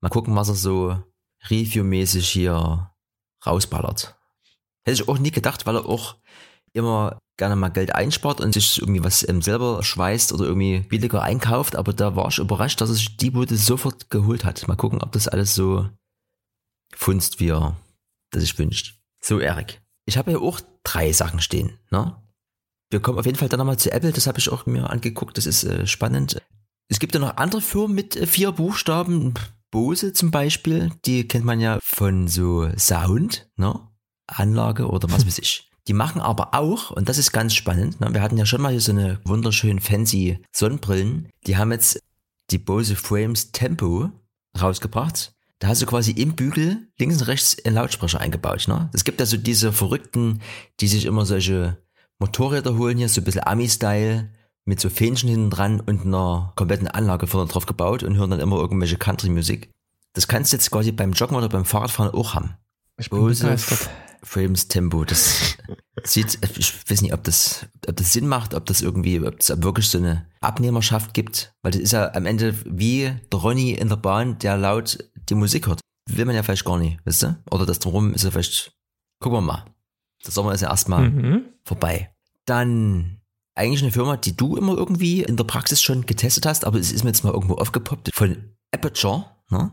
Mal gucken, was er so reviewmäßig hier rausballert. Hätte ich auch nie gedacht, weil er auch immer gerne mal Geld einspart und sich irgendwie was ähm, selber schweißt oder irgendwie billiger einkauft. Aber da war ich überrascht, dass er sich die Bude sofort geholt hat. Mal gucken, ob das alles so funzt, wie er das sich wünscht. So, Erik. Ich habe hier auch drei Sachen stehen. Ne? Wir kommen auf jeden Fall dann nochmal zu Apple. Das habe ich auch mir angeguckt. Das ist äh, spannend. Es gibt ja noch andere Firmen mit äh, vier Buchstaben. Bose zum Beispiel. Die kennt man ja von so Sound, ne? Anlage oder was weiß ich. Die machen aber auch, und das ist ganz spannend, ne? wir hatten ja schon mal hier so eine wunderschön fancy Sonnenbrillen. Die haben jetzt die Bose Frames Tempo rausgebracht. Da hast du quasi im Bügel links und rechts einen Lautsprecher eingebaut. Ne? Es gibt also diese Verrückten, die sich immer solche Motorräder holen hier, so ein bisschen Ami-Style, mit so Fähnchen hinten dran und einer kompletten Anlage vorne drauf gebaut und hören dann immer irgendwelche Country-Musik. Das kannst du jetzt quasi beim Joggen oder beim Fahrradfahren auch haben. Ich bin Bose begeistert. Frames Tempo, das sieht, ich weiß nicht, ob das, ob das Sinn macht, ob das irgendwie, ob es wirklich so eine Abnehmerschaft gibt, weil das ist ja am Ende wie der Ronny in der Bahn, der laut die Musik hört. Will man ja vielleicht gar nicht, weißt du? Oder das drumherum ist ja vielleicht, gucken wir mal. Der Sommer ist ja erstmal Mhm. vorbei. Dann eigentlich eine Firma, die du immer irgendwie in der Praxis schon getestet hast, aber es ist mir jetzt mal irgendwo aufgepoppt, von Aperture. Ne?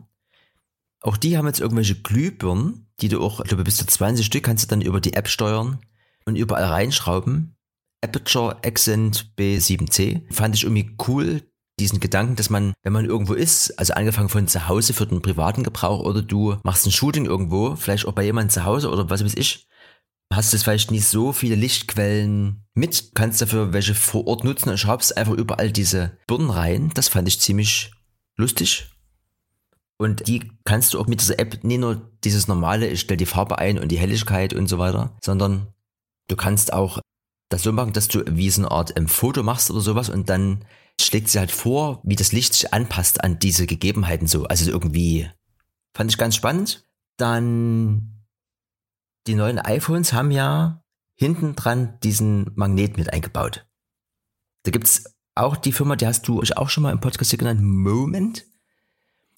Auch die haben jetzt irgendwelche Glühbirnen, die du auch, ich glaube bis zu 20 Stück kannst du dann über die App steuern und überall reinschrauben. Aperture Accent B7C fand ich irgendwie cool, diesen Gedanken, dass man, wenn man irgendwo ist, also angefangen von zu Hause für den privaten Gebrauch oder du machst ein Shooting irgendwo, vielleicht auch bei jemandem zu Hause oder was weiß ich, hast du vielleicht nicht so viele Lichtquellen mit, kannst dafür welche vor Ort nutzen und schraubst einfach überall diese Birnen rein. Das fand ich ziemlich lustig. Und die kannst du auch mit dieser App nicht nur dieses normale, ich stell die Farbe ein und die Helligkeit und so weiter, sondern du kannst auch das so machen, dass du wie so eine Art ähm, Foto machst oder sowas und dann schlägt sie halt vor, wie das Licht sich anpasst an diese Gegebenheiten so. Also irgendwie fand ich ganz spannend. Dann die neuen iPhones haben ja hinten dran diesen Magnet mit eingebaut. Da gibt's auch die Firma, die hast du auch schon mal im Podcast hier genannt, Moment.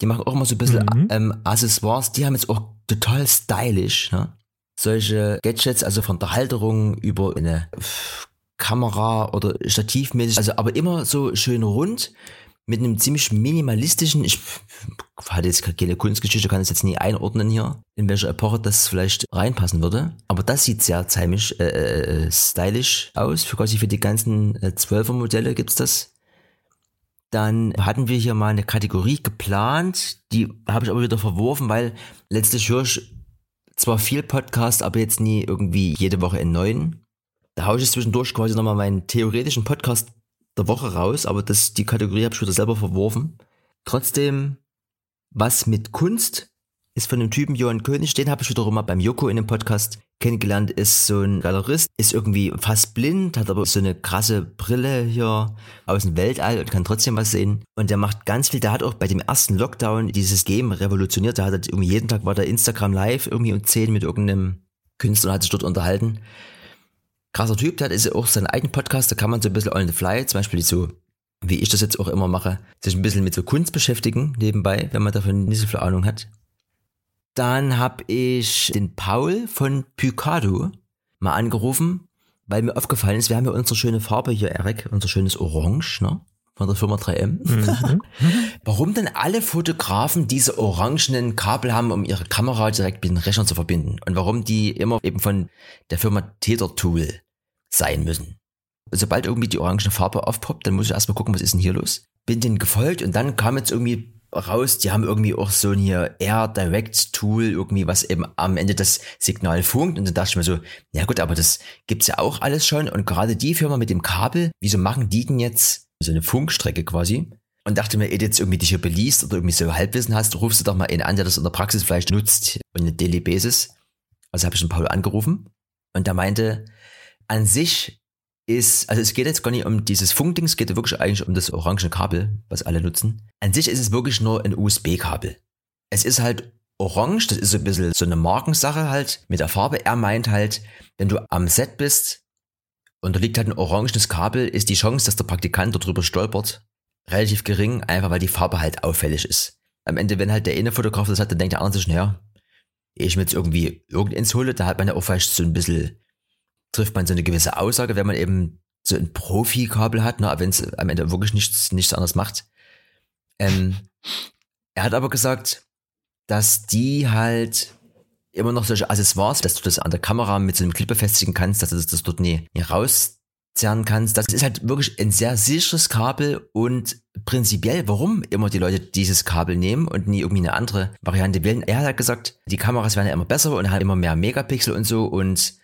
Die machen auch immer so ein bisschen Mhm. ähm, Accessoires. Die haben jetzt auch total stylisch, ne? Solche Gadgets, also von der Halterung über eine Kamera oder stativmäßig, also aber immer so schön rund mit einem ziemlich minimalistischen, ich hatte jetzt keine Kunstgeschichte, kann es jetzt nie einordnen hier, in welcher Epoche das vielleicht reinpassen würde. Aber das sieht sehr ziemlich äh, äh, stylisch aus. Für quasi für die ganzen äh, 12er Modelle gibt's das. Dann hatten wir hier mal eine Kategorie geplant, die habe ich aber wieder verworfen, weil letztlich höre ich zwar viel Podcast, aber jetzt nie irgendwie jede Woche einen neuen. Da haue ich zwischendurch quasi nochmal meinen theoretischen Podcast der Woche raus, aber das, die Kategorie habe ich wieder selber verworfen. Trotzdem, was mit Kunst ist von dem Typen Johann König, den habe ich wiederum mal beim Joko in dem Podcast kennengelernt, ist so ein Galerist, ist irgendwie fast blind, hat aber so eine krasse Brille hier aus dem Weltall und kann trotzdem was sehen. Und der macht ganz viel, der hat auch bei dem ersten Lockdown dieses Game revolutioniert, der hat halt irgendwie jeden Tag war der Instagram live irgendwie um 10 mit irgendeinem Künstler und hat sich dort unterhalten krasser Typ, der hat ist auch seinen eigenen Podcast, da kann man so ein bisschen on the fly, zum Beispiel so, wie ich das jetzt auch immer mache, sich ein bisschen mit so Kunst beschäftigen nebenbei, wenn man davon nicht so viel Ahnung hat. Dann habe ich den Paul von Picado mal angerufen, weil mir aufgefallen ist, wir haben ja unsere schöne Farbe hier, Erik, unser schönes Orange, ne? Von der Firma 3M. Mhm. Warum denn alle Fotografen diese orangenen Kabel haben, um ihre Kamera direkt mit dem Rechner zu verbinden? Und warum die immer eben von der Firma Tether Tool sein müssen? Sobald irgendwie die orangene Farbe aufpoppt, dann muss ich erstmal gucken, was ist denn hier los? Bin denen gefolgt und dann kam jetzt irgendwie raus, die haben irgendwie auch so ein hier Air Direct Tool, irgendwie was eben am Ende das Signal funkt und dann dachte ich mir so, ja gut, aber das gibt's ja auch alles schon und gerade die Firma mit dem Kabel, wieso machen die denn jetzt so eine Funkstrecke quasi? und dachte mir, du jetzt irgendwie dich hier beliest oder irgendwie so Halbwissen hast, rufst du doch mal einen an, der das in der Praxis vielleicht nutzt und eine Daily Basis. Also habe ich den Paul angerufen und der meinte, an sich ist, also es geht jetzt gar nicht um dieses Funkding, es geht wirklich eigentlich um das orange Kabel, was alle nutzen. An sich ist es wirklich nur ein USB-Kabel. Es ist halt orange, das ist so ein bisschen so eine Markensache halt mit der Farbe. Er meint halt, wenn du am Set bist und da liegt halt ein orangenes Kabel, ist die Chance, dass der Praktikant darüber stolpert, relativ gering, einfach weil die Farbe halt auffällig ist. Am Ende, wenn halt der eine Fotograf das hat, dann denkt der andere sich, naja, ich mir jetzt irgendwie irgendeins hole, da hat man ja auch vielleicht so ein bisschen, trifft man so eine gewisse Aussage, wenn man eben so ein Profi-Kabel hat, ne, wenn es am Ende wirklich nichts, nichts anderes macht. Ähm, er hat aber gesagt, dass die halt immer noch solche Accessoires, dass du das an der Kamera mit so einem Clip befestigen kannst, dass du das, das dort nie, nie rauszerren kannst. Das ist halt wirklich ein sehr sicheres Kabel und prinzipiell, warum immer die Leute dieses Kabel nehmen und nie irgendwie eine andere Variante wählen. Er hat halt gesagt, die Kameras werden ja immer besser und haben immer mehr Megapixel und so und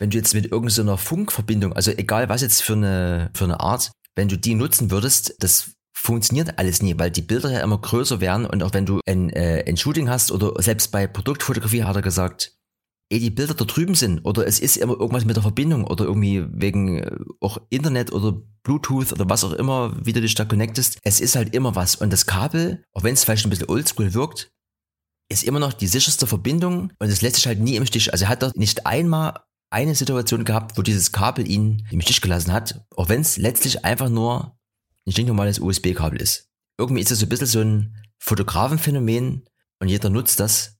wenn du jetzt mit irgendeiner Funkverbindung, also egal was jetzt für eine, für eine Art, wenn du die nutzen würdest, das funktioniert alles nie, weil die Bilder ja immer größer werden und auch wenn du ein, äh, ein Shooting hast oder selbst bei Produktfotografie hat er gesagt, eh die Bilder da drüben sind oder es ist immer irgendwas mit der Verbindung oder irgendwie wegen äh, auch Internet oder Bluetooth oder was auch immer, wie du dich da connectest, es ist halt immer was und das Kabel, auch wenn es vielleicht ein bisschen oldschool wirkt, ist immer noch die sicherste Verbindung und es lässt sich halt nie im Stich. Also er hat dort nicht einmal eine Situation gehabt, wo dieses Kabel ihn im Stich gelassen hat, auch wenn es letztlich einfach nur ein stinknormales USB-Kabel ist. Irgendwie ist es so ein bisschen so ein Fotografenphänomen und jeder nutzt das,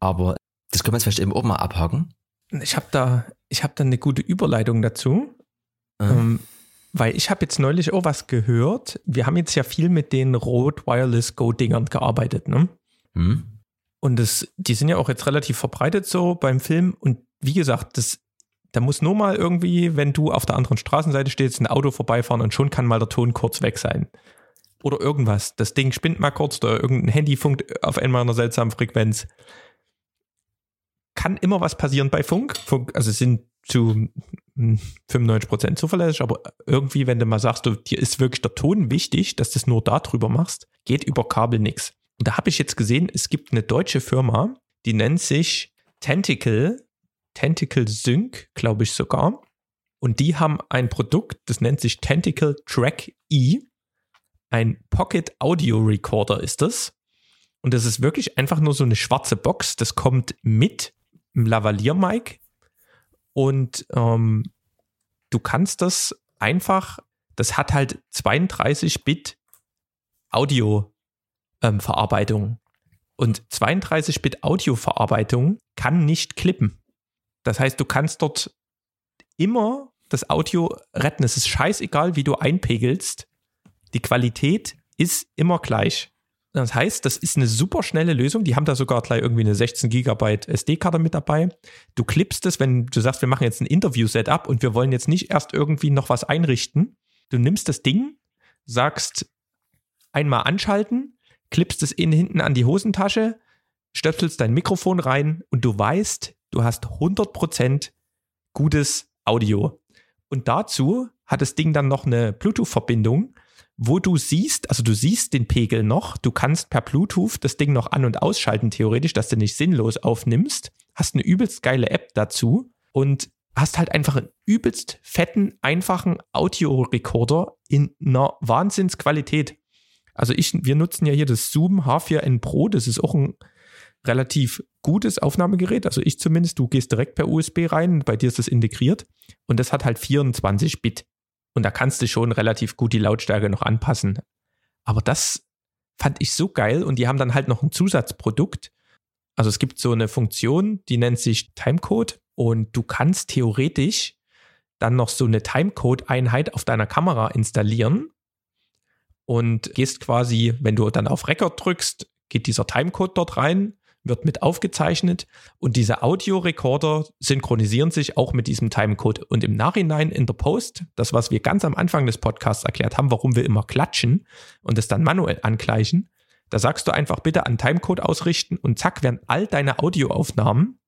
aber das können wir jetzt vielleicht eben auch mal abhaken. Ich habe da, ich habe da eine gute Überleitung dazu, mhm. ähm, weil ich habe jetzt neulich auch was gehört. Wir haben jetzt ja viel mit den Rode Wireless Go Dingern gearbeitet, ne? Mhm. Und das, die sind ja auch jetzt relativ verbreitet so beim Film. Und wie gesagt, das da muss nur mal irgendwie, wenn du auf der anderen Straßenseite stehst, ein Auto vorbeifahren und schon kann mal der Ton kurz weg sein. Oder irgendwas. Das Ding spinnt mal kurz oder irgendein Handy funkt auf einmal einer seltsamen Frequenz. Kann immer was passieren bei Funk. Funk also sind zu 95% hm, zuverlässig, aber irgendwie, wenn du mal sagst, du, dir ist wirklich der Ton wichtig, dass du es nur darüber machst, geht über Kabel nichts. Und da habe ich jetzt gesehen, es gibt eine deutsche Firma, die nennt sich Tentacle Tentacle Sync, glaube ich sogar. Und die haben ein Produkt, das nennt sich Tentacle Track E. Ein Pocket Audio Recorder ist das. Und das ist wirklich einfach nur so eine schwarze Box. Das kommt mit einem Lavalier-Mic. Und ähm, du kannst das einfach, das hat halt 32 Bit Audio-Verarbeitung. Ähm, und 32 Bit Audio-Verarbeitung kann nicht klippen. Das heißt, du kannst dort immer das Audio retten. Es ist scheißegal, wie du einpegelst. Die Qualität ist immer gleich. Das heißt, das ist eine super schnelle Lösung. Die haben da sogar gleich irgendwie eine 16 Gigabyte SD-Karte mit dabei. Du klippst es, wenn du sagst, wir machen jetzt ein Interview-Setup und wir wollen jetzt nicht erst irgendwie noch was einrichten. Du nimmst das Ding, sagst einmal anschalten, klippst es innen hinten an die Hosentasche, stöpselst dein Mikrofon rein und du weißt, du hast 100% gutes Audio. Und dazu hat das Ding dann noch eine Bluetooth-Verbindung, wo du siehst, also du siehst den Pegel noch, du kannst per Bluetooth das Ding noch an- und ausschalten, theoretisch, dass du nicht sinnlos aufnimmst, hast eine übelst geile App dazu und hast halt einfach einen übelst fetten, einfachen Audiorekorder in einer Wahnsinnsqualität. Also ich, wir nutzen ja hier das Zoom H4n Pro, das ist auch ein relativ gutes Aufnahmegerät. Also ich zumindest, du gehst direkt per USB rein, bei dir ist das integriert und das hat halt 24 Bit. Und da kannst du schon relativ gut die Lautstärke noch anpassen. Aber das fand ich so geil und die haben dann halt noch ein Zusatzprodukt. Also es gibt so eine Funktion, die nennt sich Timecode und du kannst theoretisch dann noch so eine Timecode-Einheit auf deiner Kamera installieren und gehst quasi, wenn du dann auf Record drückst, geht dieser Timecode dort rein wird mit aufgezeichnet und diese Audiorekorder synchronisieren sich auch mit diesem Timecode. Und im Nachhinein in der Post, das, was wir ganz am Anfang des Podcasts erklärt haben, warum wir immer klatschen und es dann manuell angleichen, da sagst du einfach bitte an Timecode ausrichten und zack werden all deine Audioaufnahmen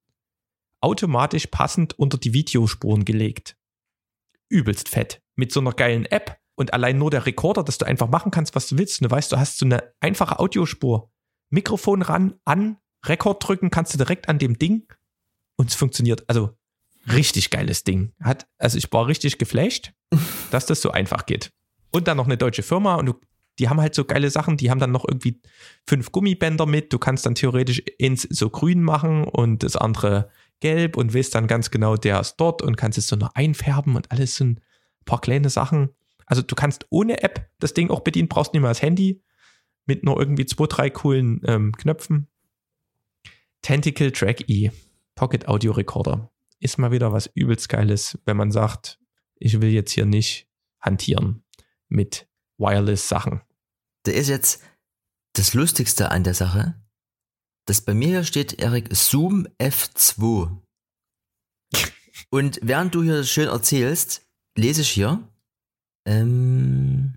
automatisch passend unter die Videospuren gelegt. Übelst fett. Mit so einer geilen App Und allein nur der Rekorder, dass du einfach machen kannst, was du willst. Und du weißt, du hast so eine einfache Audiospur. Mikrofon ran, an, Rekord drücken, kannst du direkt an dem Ding und es funktioniert. Also richtig geiles Ding. Hat, also ich war richtig geflasht, dass das so einfach geht. Und dann noch eine deutsche Firma und du, die haben halt so geile Sachen, die haben dann noch irgendwie fünf Gummibänder mit. Du kannst dann theoretisch ins so grün machen und das andere gelb und weißt dann ganz genau, der ist dort und kannst es so noch einfärben und alles so ein paar kleine Sachen. Also du kannst ohne App das Ding auch bedienen, brauchst nicht mal das Handy mit nur irgendwie zwei, drei coolen ähm, Knöpfen. Tentacle Track E, Pocket Audio Recorder. Ist mal wieder was übelst Geiles, wenn man sagt, ich will jetzt hier nicht hantieren mit Wireless-Sachen. Da ist jetzt das Lustigste an der Sache, dass bei mir hier steht, Erik, Zoom F2. Und während du hier schön erzählst, lese ich hier, ähm,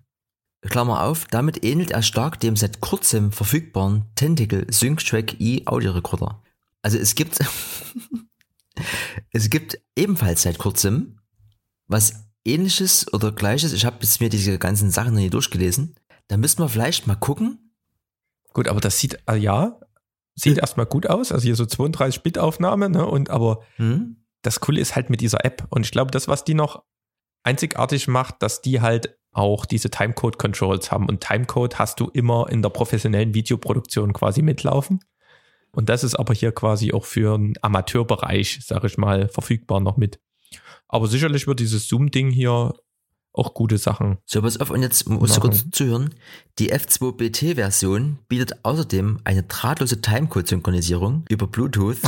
Klammer auf, damit ähnelt er stark dem seit kurzem verfügbaren Tentacle Sync Track E Audio Recorder. Also es gibt, es gibt ebenfalls seit kurzem was ähnliches oder gleiches. Ich habe jetzt mir diese ganzen Sachen noch nie durchgelesen. Da müssten wir vielleicht mal gucken. Gut, aber das sieht, äh, ja, sieht erstmal gut aus. Also hier so 32-Bit-Aufnahme, ne? Und aber Hm? das Coole ist halt mit dieser App. Und ich glaube, das, was die noch einzigartig macht, dass die halt auch diese Timecode-Controls haben. Und Timecode hast du immer in der professionellen Videoproduktion quasi mitlaufen. Und das ist aber hier quasi auch für einen Amateurbereich, sag ich mal, verfügbar noch mit. Aber sicherlich wird dieses Zoom-Ding hier auch gute Sachen. So, pass auf, und jetzt musst du Machen. kurz zuhören. Die F2BT-Version bietet außerdem eine drahtlose Timecode-Synchronisierung über Bluetooth.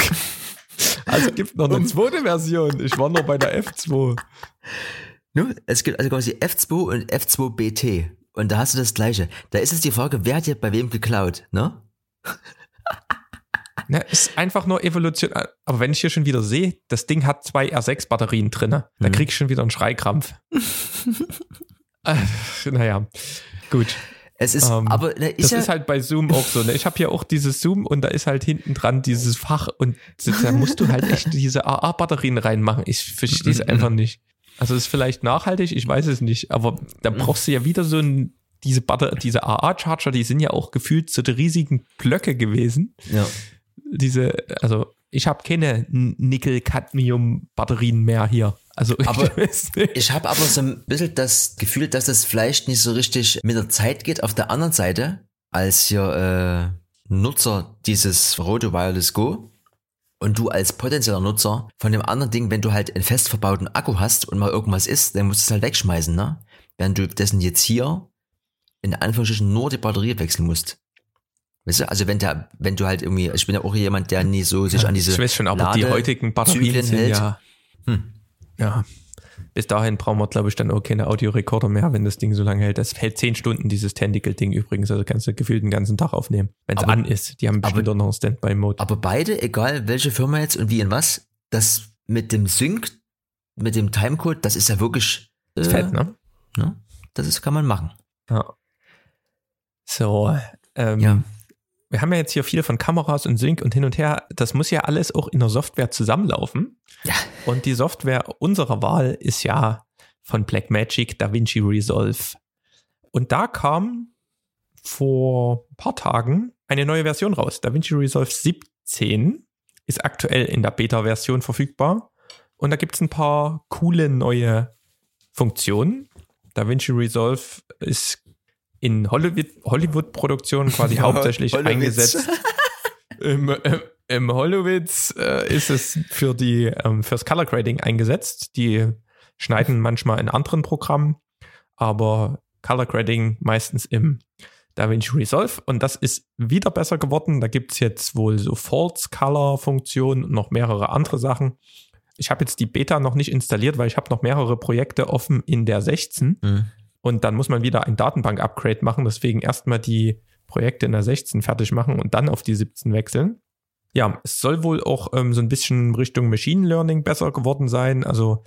Also es gibt noch eine zweite Version. Ich war noch bei der F2. Ne? Es gibt also quasi F2 und F2BT. Und da hast du das gleiche. Da ist es die Frage, wer hat hier bei wem geklaut, ne? Na, ist einfach nur Evolution. Aber wenn ich hier schon wieder sehe, das Ding hat zwei R6-Batterien drin, da Mhm. krieg ich schon wieder einen Schreikrampf. äh, naja, gut. Es ist, Ähm, aber ne, ist Das ja, ist halt bei Zoom auch so. Ne? Ich habe hier auch dieses Zoom und da ist halt hinten dran dieses Fach und da musst du halt echt diese AA-Batterien reinmachen. Ich verstehe es einfach nicht. Also ist vielleicht nachhaltig, ich weiß es nicht, aber da brauchst du ja wieder so ein, diese, diese AA-Charger, die sind ja auch gefühlt so die riesigen Blöcke gewesen. ja. Diese, also ich habe keine Nickel-Cadmium-Batterien mehr hier. Also Aber ich. Ich habe aber so ein bisschen das Gefühl, dass es vielleicht nicht so richtig mit der Zeit geht. Auf der anderen Seite, als hier äh, Nutzer dieses Rode Wireless Go und du als potenzieller Nutzer von dem anderen Ding, wenn du halt einen fest verbauten Akku hast und mal irgendwas ist, dann musst du es halt wegschmeißen, ne? Während du dessen jetzt hier in Anführungsstrichen nur die Batterie wechseln musst. Weißt du, also wenn der, wenn du halt irgendwie, ich bin ja auch jemand, der nie so sich an diese ich weiß schon, aber die Lade- heutigen Batterien sind hält. ja, Hm. ja. Bis dahin brauchen wir, glaube ich, dann auch keine Audiorekorder mehr, wenn das Ding so lange hält. Das hält zehn Stunden, dieses Tentacle-Ding übrigens. Also kannst du gefühlt den ganzen Tag aufnehmen, wenn es an ist. Die haben bestimmt aber- auch noch einen Standby-Mode. Aber beide, egal welche Firma jetzt und wie in was, das mit dem Sync, mit dem Timecode, das ist ja wirklich äh, Ist fett, ne? ne? Das ist, kann man machen. Ja. So, ähm, Ja. Wir haben ja jetzt hier viel von Kameras und Sync und hin und her. Das muss ja alles auch in der Software zusammenlaufen. Ja. Und die Software unserer Wahl ist ja von Blackmagic DaVinci Resolve. Und da kam vor ein paar Tagen eine neue Version raus. DaVinci Resolve 17 ist aktuell in der Beta-Version verfügbar. Und da gibt es ein paar coole neue Funktionen. DaVinci Resolve ist in Hollywood- Hollywood-Produktionen quasi hauptsächlich eingesetzt. Im, äh, im Hollowitz äh, ist es für die ähm, fürs Color Grading eingesetzt. Die schneiden manchmal in anderen Programmen, aber Color Grading meistens im DaVinci Resolve und das ist wieder besser geworden. Da gibt es jetzt wohl so False Color Funktionen und noch mehrere andere Sachen. Ich habe jetzt die Beta noch nicht installiert, weil ich habe noch mehrere Projekte offen in der 16 Mhm. Und dann muss man wieder ein Datenbank-Upgrade machen. Deswegen erstmal die Projekte in der 16 fertig machen und dann auf die 17 wechseln. Ja, es soll wohl auch ähm, so ein bisschen Richtung Machine Learning besser geworden sein. Also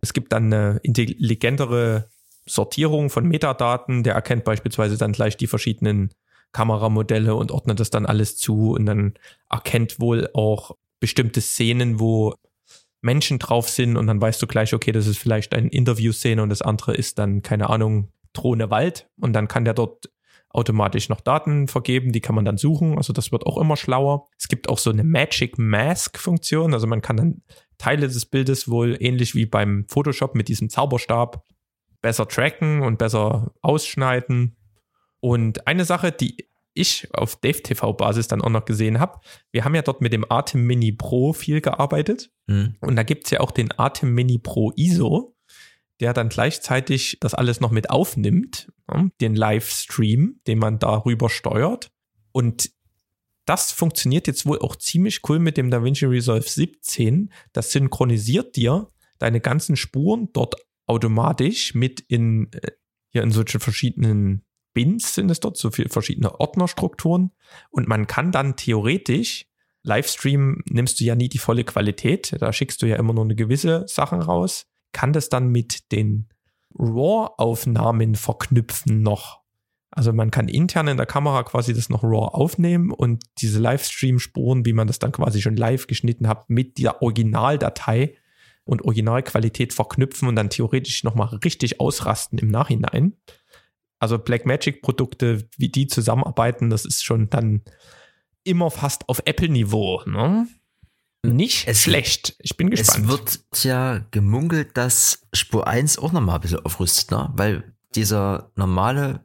es gibt dann eine intelligentere Sortierung von Metadaten. Der erkennt beispielsweise dann gleich die verschiedenen Kameramodelle und ordnet das dann alles zu und dann erkennt wohl auch bestimmte Szenen, wo Menschen drauf sind und dann weißt du gleich, okay, das ist vielleicht eine Interview-Szene und das andere ist dann, keine Ahnung, Drohne Wald und dann kann der dort automatisch noch Daten vergeben, die kann man dann suchen, also das wird auch immer schlauer. Es gibt auch so eine Magic Mask Funktion, also man kann dann Teile des Bildes wohl ähnlich wie beim Photoshop mit diesem Zauberstab besser tracken und besser ausschneiden. Und eine Sache, die ich auf Dave TV Basis dann auch noch gesehen habe, wir haben ja dort mit dem Atem Mini Pro viel gearbeitet. Mhm. Und da gibt es ja auch den Atem Mini Pro ISO, der dann gleichzeitig das alles noch mit aufnimmt, den Livestream, den man darüber steuert. Und das funktioniert jetzt wohl auch ziemlich cool mit dem DaVinci Resolve 17. Das synchronisiert dir deine ganzen Spuren dort automatisch mit in, äh, hier in solchen verschiedenen Bins sind es dort, so viele verschiedene Ordnerstrukturen. Und man kann dann theoretisch, Livestream nimmst du ja nie die volle Qualität, da schickst du ja immer nur eine gewisse Sachen raus, kann das dann mit den RAW-Aufnahmen verknüpfen noch. Also man kann intern in der Kamera quasi das noch RAW aufnehmen und diese Livestream-Spuren, wie man das dann quasi schon live geschnitten hat, mit der Originaldatei und Originalqualität verknüpfen und dann theoretisch nochmal richtig ausrasten im Nachhinein. Also Blackmagic-Produkte, wie die zusammenarbeiten, das ist schon dann immer fast auf Apple-Niveau. Ne? Nicht es, schlecht. Ich bin gespannt. Es wird ja gemunkelt, dass Spur 1 auch nochmal ein bisschen aufrüstet, ne? weil dieser normale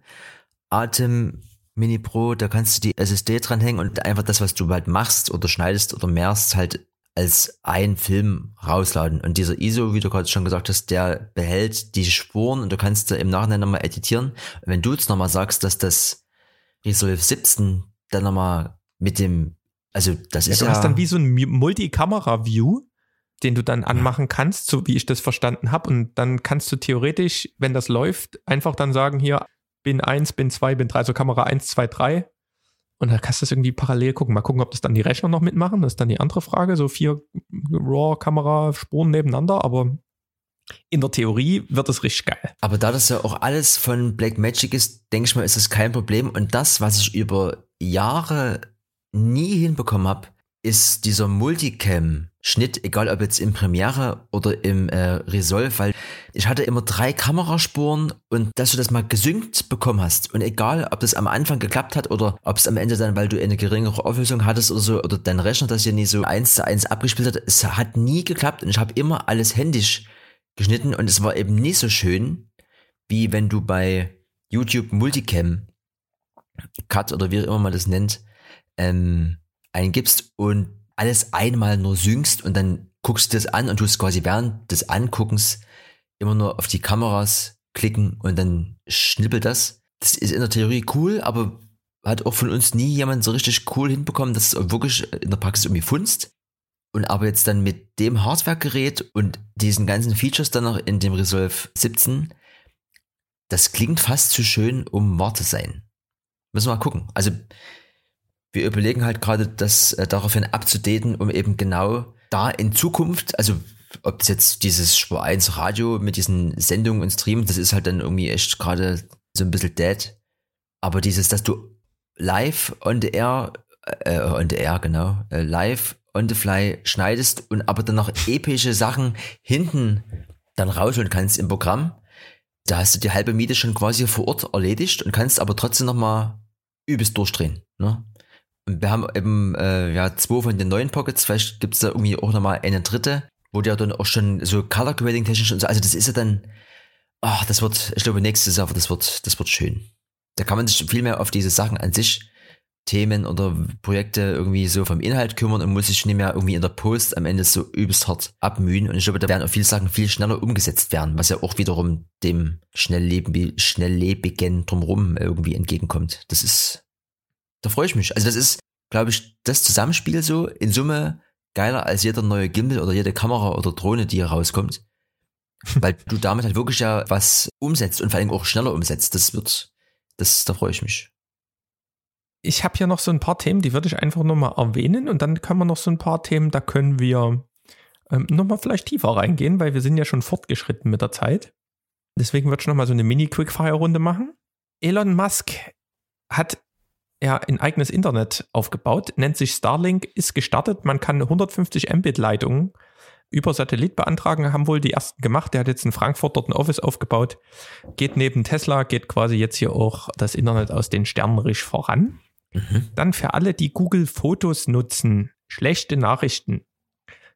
Atem Mini Pro, da kannst du die SSD dranhängen und einfach das, was du halt machst oder schneidest oder mehrst, halt als ein Film rausladen. Und dieser ISO, wie du gerade schon gesagt hast, der behält die Spuren und du kannst da im Nachhinein nochmal editieren. Und wenn du jetzt nochmal sagst, dass das Resolve 17 dann nochmal mit dem, also das ja, ist du ja... hast dann wie so ein Multikamera-View, den du dann anmachen kannst, so wie ich das verstanden habe. Und dann kannst du theoretisch, wenn das läuft, einfach dann sagen, hier, bin 1, bin 2, bin 3, so Kamera 1, 2, 3 und dann kannst du das irgendwie parallel gucken. Mal gucken, ob das dann die Rechner noch mitmachen. Das ist dann die andere Frage. So vier RAW-Kamera-Spuren nebeneinander, aber in der Theorie wird es richtig geil. Aber da das ja auch alles von Blackmagic ist, denke ich mal, ist das kein Problem. Und das, was ich über Jahre nie hinbekommen habe, ist dieser Multicam-Schnitt, egal ob jetzt im Premiere oder im äh, Resolve, weil ich hatte immer drei Kameraspuren und dass du das mal gesynkt bekommen hast und egal, ob das am Anfang geklappt hat oder ob es am Ende dann, weil du eine geringere Auflösung hattest oder so, oder dein Rechner das ja nie so eins zu eins abgespielt hat, es hat nie geklappt und ich habe immer alles händisch geschnitten und es war eben nie so schön, wie wenn du bei YouTube Multicam Cut oder wie auch immer man das nennt, ähm, eingibst und alles einmal nur synkst und dann guckst du das an und tust quasi während des Anguckens immer nur auf die Kameras klicken und dann schnippelt das. Das ist in der Theorie cool, aber hat auch von uns nie jemand so richtig cool hinbekommen, dass es wirklich in der Praxis irgendwie funzt. Und aber jetzt dann mit dem Hardware-Gerät und diesen ganzen Features dann noch in dem Resolve 17, das klingt fast zu schön, um wahr zu sein. Müssen wir mal gucken. Also wir überlegen halt gerade, das äh, daraufhin abzudaten, um eben genau da in Zukunft, also ob das jetzt dieses Spur 1 Radio mit diesen Sendungen und Streams, das ist halt dann irgendwie echt gerade so ein bisschen dead. Aber dieses, dass du live on the air, äh, on the air, genau, äh, live on the fly schneidest und aber dann noch epische Sachen hinten dann rausholen kannst im Programm, da hast du die halbe Miete schon quasi vor Ort erledigt und kannst aber trotzdem nochmal übelst durchdrehen. Ne? Wir haben eben äh, ja zwei von den neuen Pockets, vielleicht gibt es da irgendwie auch nochmal eine dritte, wo der dann auch schon so Color Grading technisch und so, also das ist ja dann, ach, das wird, ich glaube nächstes Jahr, das wird, das wird schön. Da kann man sich viel mehr auf diese Sachen an sich, Themen oder Projekte irgendwie so vom Inhalt kümmern und muss sich nicht mehr irgendwie in der Post am Ende so übelst hart abmühen. Und ich glaube, da werden auch viele Sachen viel schneller umgesetzt werden, was ja auch wiederum dem Schnellleben, Schnelllebigen drumherum irgendwie entgegenkommt. Das ist da freue ich mich. Also das ist, glaube ich, das Zusammenspiel so in Summe geiler als jeder neue Gimbal oder jede Kamera oder Drohne, die hier rauskommt. Weil du damit halt wirklich ja was umsetzt und vor allem auch schneller umsetzt. Das wird, das, da freue ich mich. Ich habe hier noch so ein paar Themen, die würde ich einfach nochmal erwähnen und dann können wir noch so ein paar Themen, da können wir ähm, nochmal vielleicht tiefer reingehen, weil wir sind ja schon fortgeschritten mit der Zeit. Deswegen würde ich nochmal so eine Mini-Quickfire-Runde machen. Elon Musk hat ja ein eigenes Internet aufgebaut, nennt sich Starlink, ist gestartet. Man kann 150 Mbit Leitungen über Satellit beantragen, haben wohl die ersten gemacht. Der hat jetzt in Frankfurt dort ein Office aufgebaut, geht neben Tesla, geht quasi jetzt hier auch das Internet aus den Sternen richtig voran. Mhm. Dann für alle, die Google Fotos nutzen, schlechte Nachrichten.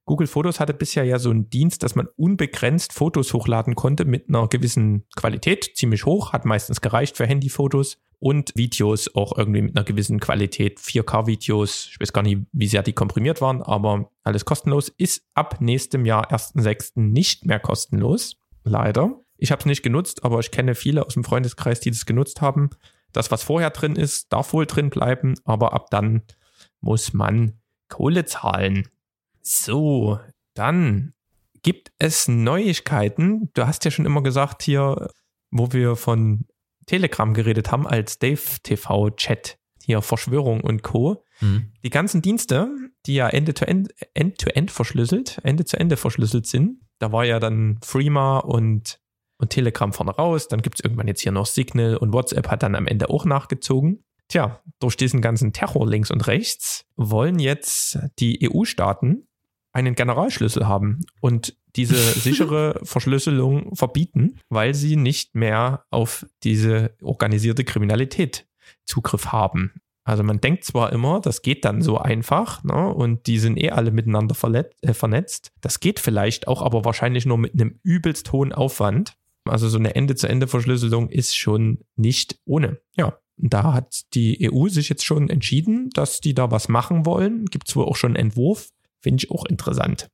Google Fotos hatte bisher ja so einen Dienst, dass man unbegrenzt Fotos hochladen konnte mit einer gewissen Qualität, ziemlich hoch, hat meistens gereicht für Handyfotos und Videos auch irgendwie mit einer gewissen Qualität, 4K-Videos, ich weiß gar nicht, wie sehr die komprimiert waren, aber alles kostenlos, ist ab nächstem Jahr, 1.6. nicht mehr kostenlos, leider. Ich habe es nicht genutzt, aber ich kenne viele aus dem Freundeskreis, die das genutzt haben. Das, was vorher drin ist, darf wohl drin bleiben, aber ab dann muss man Kohle zahlen. So, dann gibt es Neuigkeiten. Du hast ja schon immer gesagt hier, wo wir von Telegram geredet haben, als Dave TV Chat, hier Verschwörung und Co. Mhm. Die ganzen Dienste, die ja Ende-to-End End-to-End verschlüsselt, Ende zu Ende verschlüsselt sind, da war ja dann Freema und, und Telegram vorne raus, dann gibt es irgendwann jetzt hier noch Signal und WhatsApp hat dann am Ende auch nachgezogen. Tja, durch diesen ganzen Terror links und rechts wollen jetzt die EU-Staaten einen Generalschlüssel haben und diese sichere Verschlüsselung verbieten, weil sie nicht mehr auf diese organisierte Kriminalität Zugriff haben. Also man denkt zwar immer, das geht dann so einfach, ne, und die sind eh alle miteinander äh, vernetzt. Das geht vielleicht auch, aber wahrscheinlich nur mit einem übelst hohen Aufwand. Also so eine Ende-zu-Ende-Verschlüsselung ist schon nicht ohne. Ja, da hat die EU sich jetzt schon entschieden, dass die da was machen wollen. Gibt es wohl auch schon einen Entwurf. Finde ich auch interessant.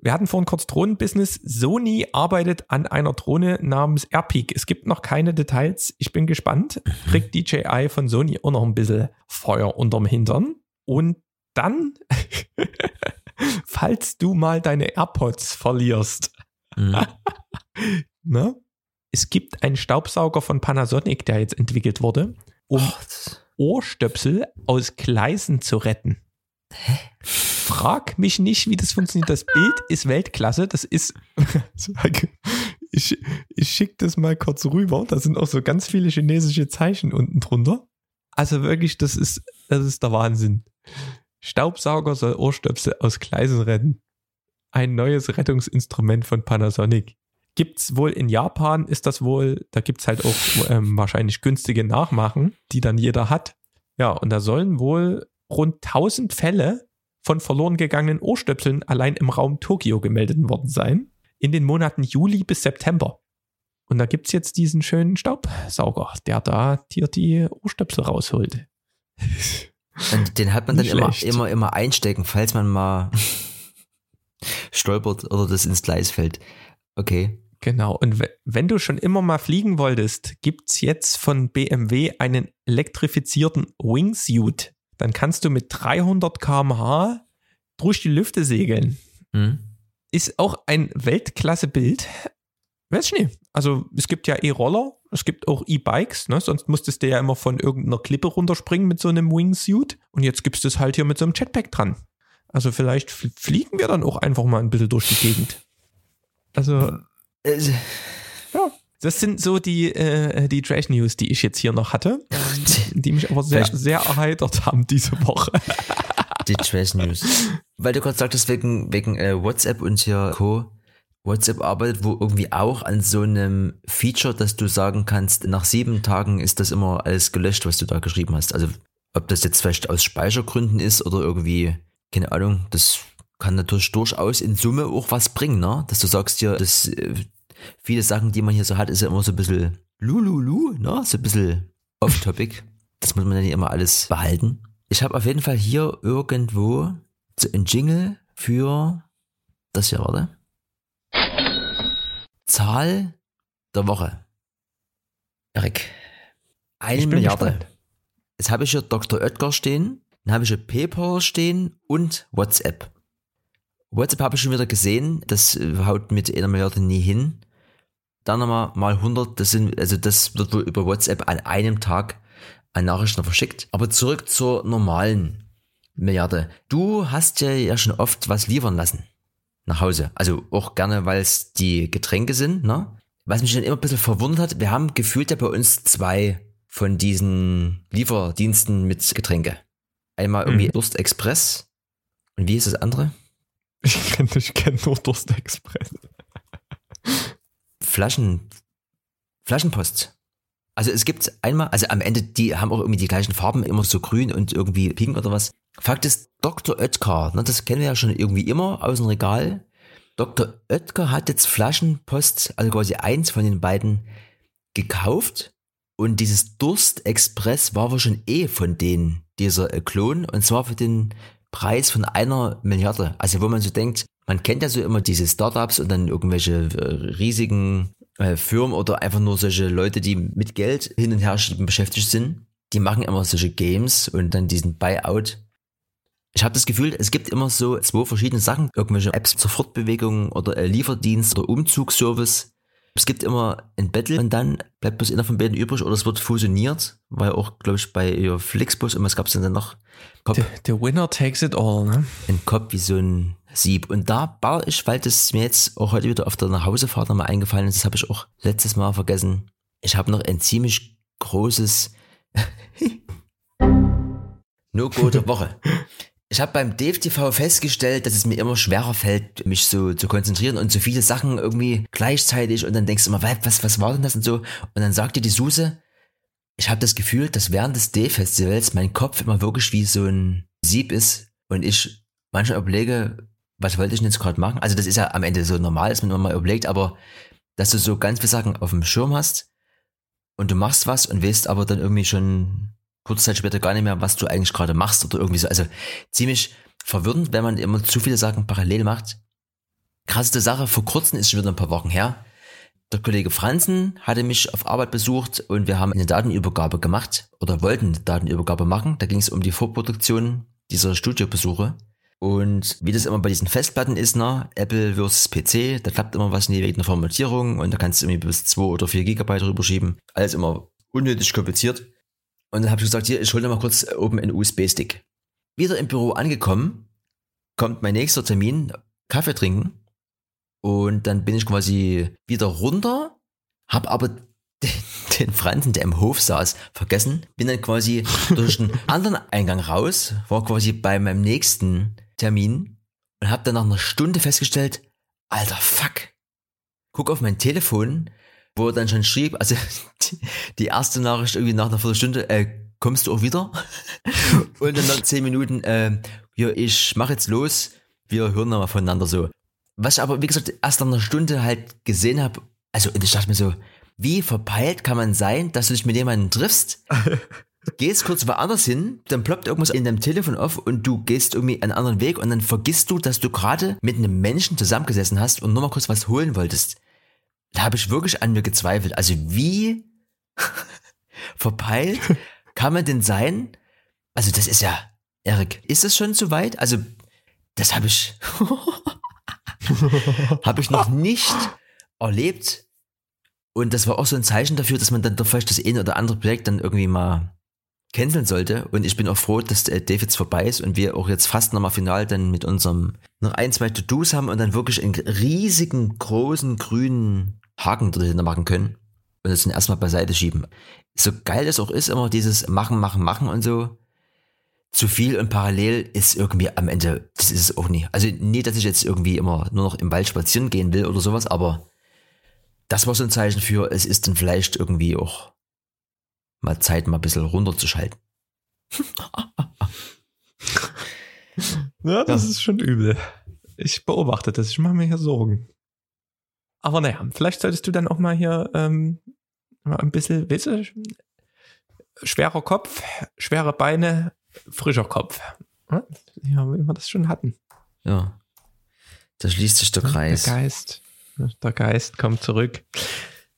Wir hatten vorhin kurz Drohnenbusiness. Sony arbeitet an einer Drohne namens Airpeak. Es gibt noch keine Details. Ich bin gespannt. Kriegt DJI von Sony auch noch ein bisschen Feuer unterm Hintern. Und dann, falls du mal deine AirPods verlierst, Mhm. ne? Es gibt einen Staubsauger von Panasonic, der jetzt entwickelt wurde, um das- Ohrstöpsel aus Gleisen zu retten. Frag mich nicht, wie das funktioniert. Das Bild ist Weltklasse. Das ist. Ich, ich schicke das mal kurz rüber. Da sind auch so ganz viele chinesische Zeichen unten drunter. Also wirklich, das ist, das ist der Wahnsinn. Staubsauger soll Ohrstöpsel aus Gleisen retten. Ein neues Rettungsinstrument von Panasonic. Gibt's wohl in Japan, ist das wohl, da gibt's halt auch ähm, wahrscheinlich günstige Nachmachen, die dann jeder hat. Ja, und da sollen wohl rund 1000 Fälle von verloren gegangenen Ohrstöpseln allein im Raum Tokio gemeldet worden sein. In den Monaten Juli bis September. Und da gibt's jetzt diesen schönen Staubsauger, der da dir die Ohrstöpsel rausholt. Und den hat man dann immer, immer, immer einstecken, falls man mal stolpert oder das ins Gleis fällt. Okay. Genau. Und we- wenn du schon immer mal fliegen wolltest, gibt's jetzt von BMW einen elektrifizierten Wingsuit. Dann kannst du mit 300 km/h durch die Lüfte segeln. Mhm. Ist auch ein Weltklasse-Bild. Weiß ich nicht. Also es gibt ja E-Roller, es gibt auch E-Bikes, ne? sonst musstest du ja immer von irgendeiner Klippe runterspringen mit so einem Wingsuit. Und jetzt gibst du es halt hier mit so einem Jetpack dran. Also vielleicht fl- fliegen wir dann auch einfach mal ein bisschen durch die Gegend. Also Äh, das sind so die, äh, die Trash News, die ich jetzt hier noch hatte, die mich aber sehr, sehr erheitert haben diese Woche. Die Trash News. Weil du gerade sagtest, wegen, wegen äh, WhatsApp und hier Co. WhatsApp arbeitet wo irgendwie auch an so einem Feature, dass du sagen kannst, nach sieben Tagen ist das immer alles gelöscht, was du da geschrieben hast. Also ob das jetzt vielleicht aus Speichergründen ist oder irgendwie, keine Ahnung, das kann natürlich durchaus in Summe auch was bringen, ne? Dass du sagst dir, dass äh, viele Sachen, die man hier so hat, ist ja immer so ein bisschen lululu, ne? So ein bisschen off-topic. Das muss man ja nicht immer alles behalten. Ich habe auf jeden Fall hier irgendwo so ein Jingle für das hier, warte. Zahl der Woche. Erik. Eine Milliarde. gespannt. Jetzt habe ich hier Dr. Oetker stehen, dann habe ich hier PayPal stehen und WhatsApp. WhatsApp habe ich schon wieder gesehen, das haut mit einer Milliarde nie hin. Dann nochmal mal 100, das sind, also das wird wohl über WhatsApp an einem Tag an Nachrichten verschickt. Aber zurück zur normalen Milliarde. Du hast ja, ja schon oft was liefern lassen. Nach Hause. Also auch gerne, weil es die Getränke sind, ne? Was mich dann immer ein bisschen verwundert hat, wir haben gefühlt ja bei uns zwei von diesen Lieferdiensten mit Getränke. Einmal irgendwie Mhm. Durst Express. Und wie ist das andere? Ich kenne ich kenn nur Durstexpress. Flaschen, Flaschenpost. Also es gibt einmal, also am Ende, die haben auch irgendwie die gleichen Farben, immer so grün und irgendwie pink oder was. Fakt ist, Dr. Oetker, ne, das kennen wir ja schon irgendwie immer aus dem Regal. Dr. Oetker hat jetzt Flaschenpost, also quasi eins von den beiden, gekauft. Und dieses Durstexpress war wohl schon eh von denen, dieser Klon. Und zwar für den Preis von einer Milliarde. Also wo man so denkt, man kennt ja so immer diese Startups und dann irgendwelche äh, riesigen äh, Firmen oder einfach nur solche Leute, die mit Geld hin und her schieben beschäftigt sind. Die machen immer solche Games und dann diesen Buyout. Ich habe das Gefühl, es gibt immer so zwei verschiedene Sachen, irgendwelche Apps zur Fortbewegung oder äh, Lieferdienst oder Umzugsservice. Es gibt immer ein Battle und dann bleibt bloß einer von beiden übrig oder es wird fusioniert, weil auch, glaube ich, bei ihr Flixbus und was gab es denn dann noch? Kopf, The, the winner takes it all, ne? ein Kopf wie so ein Sieb. Und da baue ich, weil das mir jetzt auch heute wieder auf der Nachhausefahrt nochmal eingefallen ist, das habe ich auch letztes Mal vergessen. Ich habe noch ein ziemlich großes No-Go Woche. Ich habe beim DFTV festgestellt, dass es mir immer schwerer fällt, mich so zu konzentrieren und so viele Sachen irgendwie gleichzeitig und dann denkst du immer, was, was war denn das und so? Und dann sagte die Suse, ich habe das Gefühl, dass während des D-Festivals mein Kopf immer wirklich wie so ein Sieb ist und ich manchmal überlege, was wollte ich denn jetzt gerade machen? Also das ist ja am Ende so normal, dass man immer mal überlegt, aber dass du so ganz viele Sachen auf dem Schirm hast und du machst was und weißt aber dann irgendwie schon kurze Zeit später gar nicht mehr, was du eigentlich gerade machst oder irgendwie so. Also ziemlich verwirrend, wenn man immer zu viele Sachen parallel macht. Krasseste Sache, vor kurzem ist schon wieder ein paar Wochen her. Der Kollege Franzen hatte mich auf Arbeit besucht und wir haben eine Datenübergabe gemacht oder wollten eine Datenübergabe machen. Da ging es um die Vorproduktion dieser Studiobesuche. Und wie das immer bei diesen Festplatten ist, ne, Apple versus PC, da klappt immer was nie wegen der Formatierung und da kannst du irgendwie bis 2 oder 4 Gigabyte rüberschieben. Alles immer unnötig kompliziert. Und dann habe ich gesagt, hier, ich hole dir mal kurz oben einen USB-Stick. Wieder im Büro angekommen, kommt mein nächster Termin, Kaffee trinken. Und dann bin ich quasi wieder runter, hab aber den, den Franzen, der im Hof saß, vergessen. Bin dann quasi durch den anderen Eingang raus, war quasi bei meinem nächsten Termin und hab dann nach einer Stunde festgestellt, alter Fuck. Guck auf mein Telefon, wo er dann schon schrieb, also die, erste Nachricht irgendwie nach einer Viertelstunde, äh, kommst du auch wieder? Und dann nach zehn Minuten, äh, ja, ich mach jetzt los, wir hören nochmal voneinander so. Was ich aber, wie gesagt, erst nach einer Stunde halt gesehen habe, also und ich dachte mir so, wie verpeilt kann man sein, dass du dich mit jemandem triffst, gehst kurz woanders hin, dann ploppt irgendwas in deinem Telefon auf und du gehst irgendwie einen anderen Weg und dann vergisst du, dass du gerade mit einem Menschen zusammengesessen hast und nur mal kurz was holen wolltest. Da habe ich wirklich an mir gezweifelt. Also wie verpeilt kann man denn sein? Also das ist ja, Erik, ist das schon zu weit? Also das habe ich, habe ich noch nicht erlebt. Und das war auch so ein Zeichen dafür, dass man dann doch vielleicht das eine oder andere Projekt dann irgendwie mal canceln sollte. Und ich bin auch froh, dass Dave jetzt vorbei ist und wir auch jetzt fast nochmal final dann mit unserem noch ein, zwei To-Dos haben und dann wirklich einen riesigen, großen, grünen Haken dahinter machen können und das dann erstmal beiseite schieben. So geil das auch ist, immer dieses Machen, Machen, Machen und so. Zu viel und parallel ist irgendwie am Ende, das ist es auch nie. Also nie, dass ich jetzt irgendwie immer nur noch im Wald spazieren gehen will oder sowas, aber das war so ein Zeichen für, es ist dann vielleicht irgendwie auch mal Zeit, mal ein bisschen runterzuschalten. Ja, das ist schon übel. Ich beobachte das, ich mache mir hier Sorgen. Aber naja, vielleicht solltest du dann auch mal hier ähm, mal ein bisschen, weißt du, schwerer Kopf, schwere Beine, frischer Kopf. Ja, wie wir das schon hatten. Ja. Da schließt sich der Kreis. Der Geist. Der Geist kommt zurück.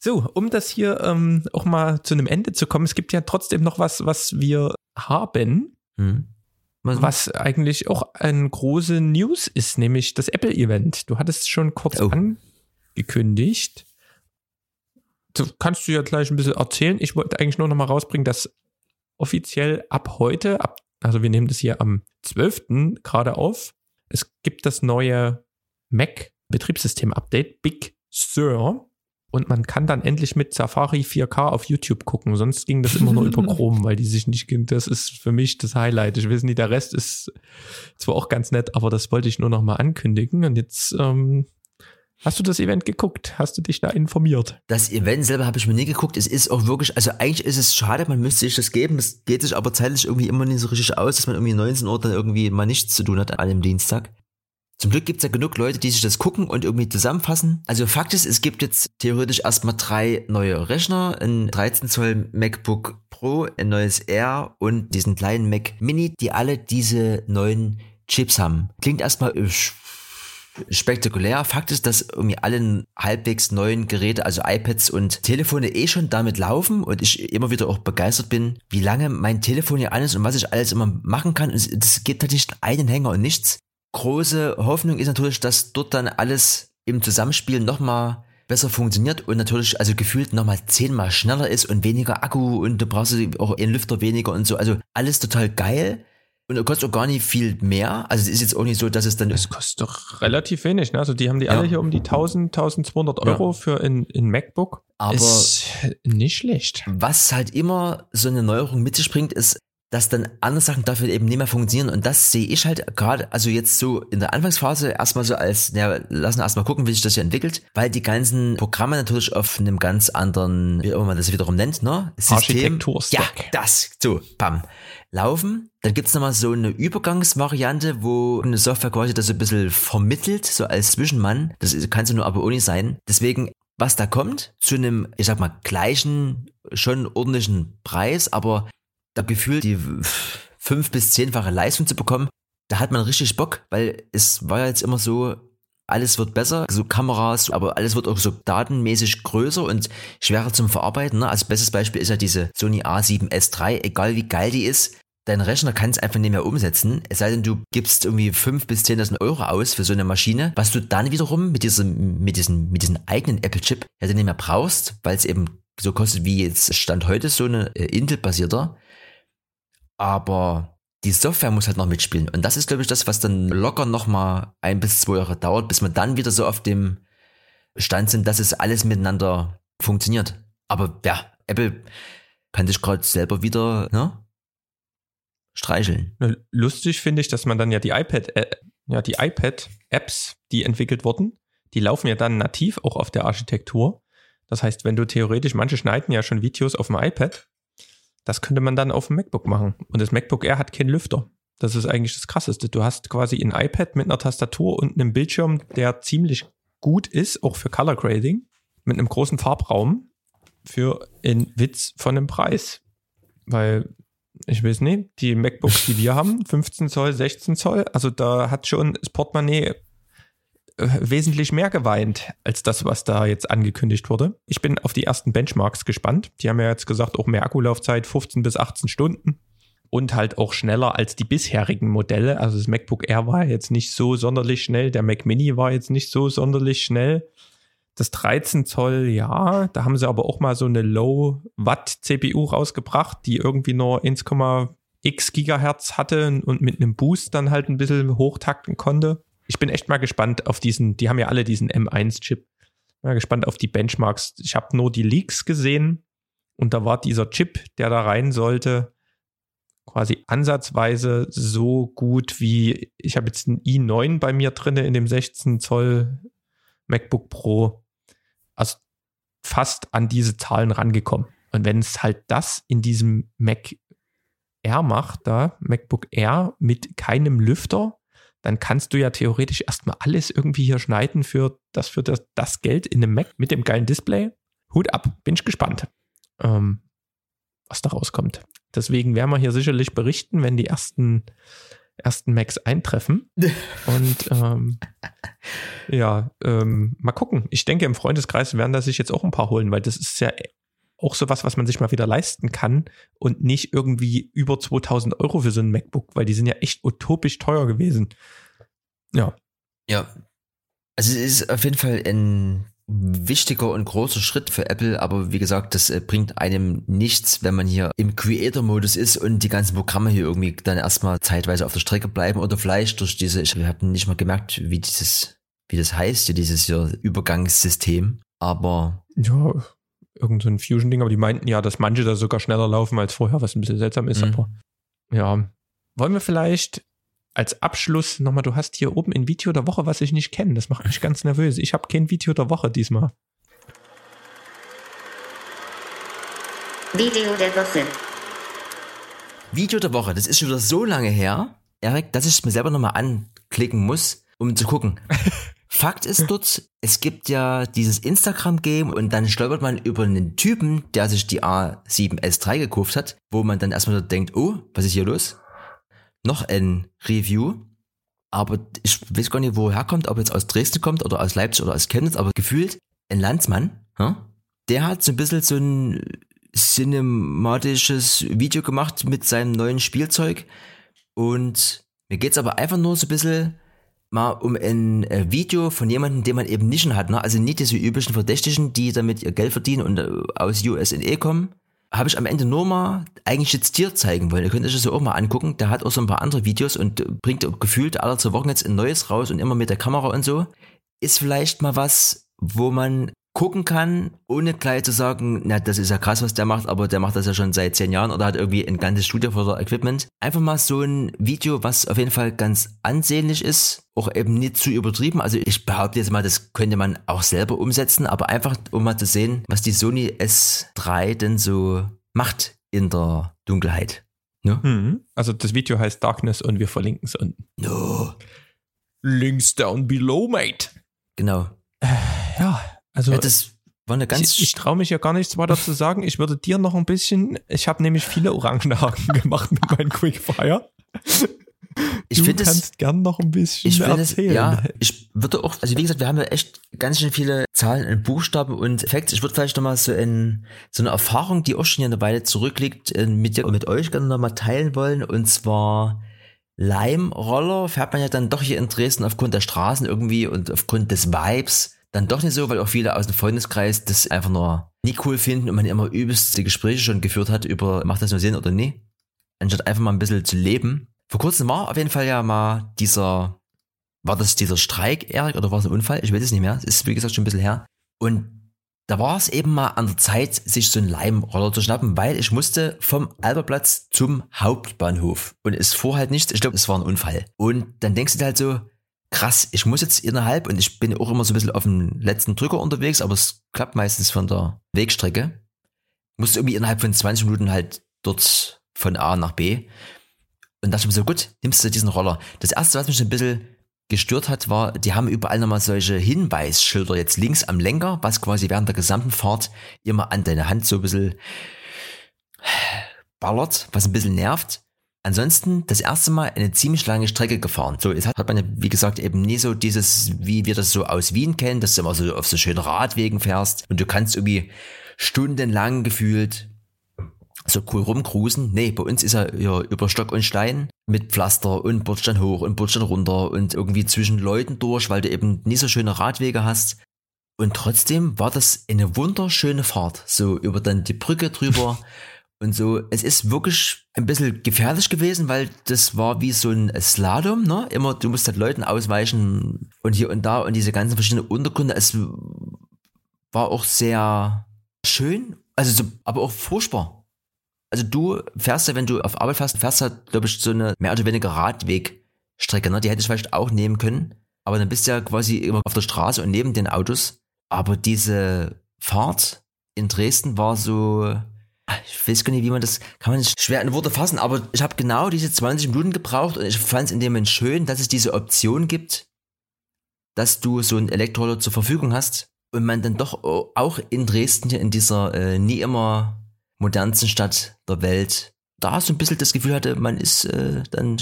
So, um das hier ähm, auch mal zu einem Ende zu kommen, es gibt ja trotzdem noch was, was wir haben, Hm. Was, was eigentlich auch eine große News ist, nämlich das Apple-Event. Du hattest es schon kurz Oh. angekündigt. Du kannst du ja gleich ein bisschen erzählen. Ich wollte eigentlich nur noch mal rausbringen, dass offiziell ab heute, ab, also wir nehmen das hier am 12. gerade auf, es gibt das neue Mac Betriebssystem-Update Big Sur. Und man kann dann endlich mit Safari 4K auf YouTube gucken. Sonst ging das immer nur über Chrome, weil die sich nicht, das ist für mich das Highlight. Ich weiß nicht, der Rest ist zwar auch ganz nett, aber das wollte ich nur noch mal ankündigen. Und jetzt ähm, Hast du das Event geguckt? Hast du dich da informiert? Das Event selber habe ich mir nie geguckt. Es ist auch wirklich, also eigentlich ist es schade, man müsste sich das geben. Es geht sich aber zeitlich irgendwie immer nicht so richtig aus, dass man irgendwie 19 Uhr dann irgendwie mal nichts zu tun hat an einem Dienstag. Zum Glück gibt es ja genug Leute, die sich das gucken und irgendwie zusammenfassen. Also Fakt ist, es gibt jetzt theoretisch erstmal drei neue Rechner, ein 13 Zoll MacBook Pro, ein neues Air und diesen kleinen Mac Mini, die alle diese neuen Chips haben. Klingt erstmal äh, spektakulär. Fakt ist, dass irgendwie alle halbwegs neuen Geräte, also iPads und Telefone eh schon damit laufen und ich immer wieder auch begeistert bin, wie lange mein Telefon hier an ist und was ich alles immer machen kann. Es gibt halt einen Hänger und nichts große Hoffnung ist natürlich, dass dort dann alles im Zusammenspiel nochmal besser funktioniert und natürlich also gefühlt nochmal zehnmal schneller ist und weniger Akku und du brauchst auch einen Lüfter weniger und so. Also alles total geil. Und du kostet auch gar nicht viel mehr. Also es ist jetzt auch nicht so, dass es dann. Es kostet doch relativ wenig. Ne? Also die haben die ja. alle hier um die 1000, 1200 Euro ja. für ein, ein MacBook. Aber ist nicht schlecht. Was halt immer so eine Neuerung mit sich bringt, ist dass dann andere Sachen dafür eben nicht mehr funktionieren. Und das sehe ich halt gerade, also jetzt so in der Anfangsphase erstmal so als, ja, lassen wir erstmal gucken, wie sich das hier entwickelt, weil die ganzen Programme natürlich auf einem ganz anderen, wie auch man das wiederum nennt, ne? System. Ja, das, so, bam, laufen. Dann gibt's nochmal so eine Übergangsvariante, wo eine Software quasi das so ein bisschen vermittelt, so als Zwischenmann. Das kannst du nur aber ohne sein. Deswegen was da kommt, zu einem, ich sag mal, gleichen, schon ordentlichen Preis, aber da gefühlt die fünf bis zehnfache Leistung zu bekommen, da hat man richtig Bock, weil es war ja jetzt immer so, alles wird besser, so Kameras, aber alles wird auch so datenmäßig größer und schwerer zum Verarbeiten. Ne? Als bestes Beispiel ist ja diese Sony A7S III, egal wie geil die ist, dein Rechner kann es einfach nicht mehr umsetzen, es sei denn, du gibst irgendwie fünf bis zehntausend Euro aus für so eine Maschine, was du dann wiederum mit diesem, mit diesem, mit diesem eigenen Apple-Chip ja dann nicht mehr brauchst, weil es eben so kostet wie jetzt Stand heute so eine äh, Intel-basierter aber die Software muss halt noch mitspielen. Und das ist, glaube ich, das, was dann locker nochmal ein bis zwei Jahre dauert, bis wir dann wieder so auf dem Stand sind, dass es alles miteinander funktioniert. Aber ja, Apple kann sich gerade selber wieder ne, streicheln. Lustig finde ich, dass man dann ja die iPad, äh, ja, die iPad-Apps, die entwickelt wurden, die laufen ja dann nativ auch auf der Architektur. Das heißt, wenn du theoretisch, manche schneiden ja schon Videos auf dem iPad das könnte man dann auf dem MacBook machen. Und das MacBook Air hat keinen Lüfter. Das ist eigentlich das Krasseste. Du hast quasi ein iPad mit einer Tastatur und einem Bildschirm, der ziemlich gut ist, auch für Color Grading, mit einem großen Farbraum für einen Witz von einem Preis. Weil, ich weiß nicht, die MacBooks, die wir haben, 15 Zoll, 16 Zoll, also da hat schon das Portemonnaie wesentlich mehr geweint als das, was da jetzt angekündigt wurde. Ich bin auf die ersten Benchmarks gespannt. Die haben ja jetzt gesagt, auch mehr Akkulaufzeit, 15 bis 18 Stunden und halt auch schneller als die bisherigen Modelle. Also das MacBook Air war jetzt nicht so sonderlich schnell, der Mac Mini war jetzt nicht so sonderlich schnell. Das 13 Zoll, ja, da haben sie aber auch mal so eine Low-Watt-CPU rausgebracht, die irgendwie nur 1,x Gigahertz hatte und mit einem Boost dann halt ein bisschen hochtakten konnte ich bin echt mal gespannt auf diesen, die haben ja alle diesen M1-Chip. Mal gespannt auf die Benchmarks. Ich habe nur die Leaks gesehen und da war dieser Chip, der da rein sollte, quasi ansatzweise so gut wie, ich habe jetzt einen i9 bei mir drin in dem 16 Zoll MacBook Pro. Also fast an diese Zahlen rangekommen. Und wenn es halt das in diesem Mac Air macht, da, MacBook Air mit keinem Lüfter, dann kannst du ja theoretisch erstmal alles irgendwie hier schneiden für das, für das, das Geld in einem Mac mit dem geilen Display. Hut ab, bin ich gespannt, ähm, was da rauskommt. Deswegen werden wir hier sicherlich berichten, wenn die ersten, ersten Macs eintreffen. Und ähm, ja, ähm, mal gucken. Ich denke, im Freundeskreis werden da sich jetzt auch ein paar holen, weil das ist ja auch sowas, was man sich mal wieder leisten kann und nicht irgendwie über 2000 Euro für so ein MacBook, weil die sind ja echt utopisch teuer gewesen. Ja. Ja. Also es ist auf jeden Fall ein wichtiger und großer Schritt für Apple, aber wie gesagt, das äh, bringt einem nichts, wenn man hier im Creator-Modus ist und die ganzen Programme hier irgendwie dann erstmal zeitweise auf der Strecke bleiben oder vielleicht durch diese, ich habe nicht mal gemerkt, wie dieses, wie das heißt, dieses hier Übergangssystem Aber Ja, irgend so ein Fusion-Ding, aber die meinten ja, dass manche da sogar schneller laufen als vorher, was ein bisschen seltsam ist, Mhm. aber ja. Wollen wir vielleicht als Abschluss nochmal, du hast hier oben ein Video der Woche, was ich nicht kenne. Das macht mich ganz nervös. Ich habe kein Video der Woche diesmal. Video der Woche. Video der Woche, das ist schon wieder so lange her, Erik, dass ich es mir selber nochmal anklicken muss, um zu gucken. Fakt ist dort, es gibt ja dieses Instagram-Game und dann stolpert man über einen Typen, der sich die A7S3 gekauft hat, wo man dann erstmal so denkt, oh, was ist hier los? Noch ein Review. Aber ich weiß gar nicht, wo er herkommt, ob jetzt aus Dresden kommt oder aus Leipzig oder aus Chemnitz, aber gefühlt ein Landsmann, der hat so ein bisschen so ein cinematisches Video gemacht mit seinem neuen Spielzeug. Und mir geht's aber einfach nur so ein bisschen mal um ein äh, Video von jemandem, den man eben nicht schon hat. Ne? Also nicht diese üblichen Verdächtigen, die damit ihr Geld verdienen und äh, aus USA kommen. Habe ich am Ende nur mal eigentlich jetzt dir zeigen wollen. Ihr könnt euch das ja auch mal angucken. Der hat auch so ein paar andere Videos und bringt gefühlt alle zwei Wochen jetzt ein neues raus und immer mit der Kamera und so. Ist vielleicht mal was, wo man gucken kann, ohne gleich zu sagen, na, das ist ja krass, was der macht, aber der macht das ja schon seit zehn Jahren oder hat irgendwie ein ganzes Studio das Equipment. Einfach mal so ein Video, was auf jeden Fall ganz ansehnlich ist, auch eben nicht zu übertrieben. Also ich behaupte jetzt mal, das könnte man auch selber umsetzen, aber einfach, um mal zu sehen, was die Sony S3 denn so macht in der Dunkelheit. Ne? Mhm. Also das Video heißt Darkness und wir verlinken es unten. No. Links down below, mate. Genau. Ja, also Ja, das war eine ganz ich, ich traue mich ja gar nichts weiter zu sagen. Ich würde dir noch ein bisschen, ich habe nämlich viele Orangenhaken gemacht mit meinem Quickfire. Ich du finde es kannst gern noch ein bisschen Ich finde es, erzählen. ja, ich würde auch, also wie gesagt, wir haben ja echt ganz schön viele Zahlen und Buchstaben und Facts. Ich würde vielleicht nochmal so, in, so eine Erfahrung, die auch schon eine Weile zurückliegt, äh, mit dir und mit euch gerne nochmal teilen wollen. Und zwar Leimroller fährt man ja dann doch hier in Dresden aufgrund der Straßen irgendwie und aufgrund des Vibes dann doch nicht so, weil auch viele aus dem Freundeskreis das einfach nur nie cool finden und man immer übelste Gespräche schon geführt hat über, macht das nur Sinn oder nie? Anstatt einfach mal ein bisschen zu leben. Vor kurzem war auf jeden Fall ja mal dieser, war das dieser Streik, Erik, oder war es ein Unfall? Ich weiß es nicht mehr. Es ist, wie gesagt, schon ein bisschen her. Und da war es eben mal an der Zeit, sich so einen Leimroller zu schnappen, weil ich musste vom Alberplatz zum Hauptbahnhof. Und es fuhr halt nichts. Ich glaube, es war ein Unfall. Und dann denkst du dir halt so, krass, ich muss jetzt innerhalb, und ich bin auch immer so ein bisschen auf dem letzten Drücker unterwegs, aber es klappt meistens von der Wegstrecke. Musste irgendwie innerhalb von 20 Minuten halt dort von A nach B. Und dachte ich mir so, gut, nimmst du diesen Roller. Das erste, was mich ein bisschen gestört hat, war, die haben überall nochmal solche Hinweisschilder jetzt links am Lenker, was quasi während der gesamten Fahrt immer an deine Hand so ein bisschen ballert, was ein bisschen nervt. Ansonsten das erste Mal eine ziemlich lange Strecke gefahren. So, jetzt hat man ja, wie gesagt, eben nie so dieses, wie wir das so aus Wien kennen, dass du immer so auf so schönen Radwegen fährst und du kannst irgendwie stundenlang gefühlt so cool rumcruisen. Nee, bei uns ist er ja über Stock und Stein mit Pflaster und Bordstein hoch und Bordstein runter und irgendwie zwischen Leuten durch, weil du eben nie so schöne Radwege hast. Und trotzdem war das eine wunderschöne Fahrt. So über dann die Brücke drüber und so. Es ist wirklich ein bisschen gefährlich gewesen, weil das war wie so ein Slalom, ne? Immer, du musst halt Leuten ausweichen und hier und da und diese ganzen verschiedenen Untergründe. Es war auch sehr schön, also so, aber auch furchtbar. Also du fährst ja, wenn du auf Arbeit fährst, fährst halt, glaube ich, so eine mehr oder weniger Radwegstrecke, ne? Die hätte ich vielleicht auch nehmen können. Aber dann bist du ja quasi immer auf der Straße und neben den Autos. Aber diese Fahrt in Dresden war so, ich weiß gar nicht, wie man das, kann man nicht schwer in Worte fassen, aber ich habe genau diese 20 Minuten gebraucht und ich fand es in dem Moment schön, dass es diese Option gibt, dass du so einen Elektroroller zur Verfügung hast und man dann doch auch in Dresden in dieser äh, nie immer modernsten Stadt der Welt da so ein bisschen das Gefühl hatte, man ist äh, dann,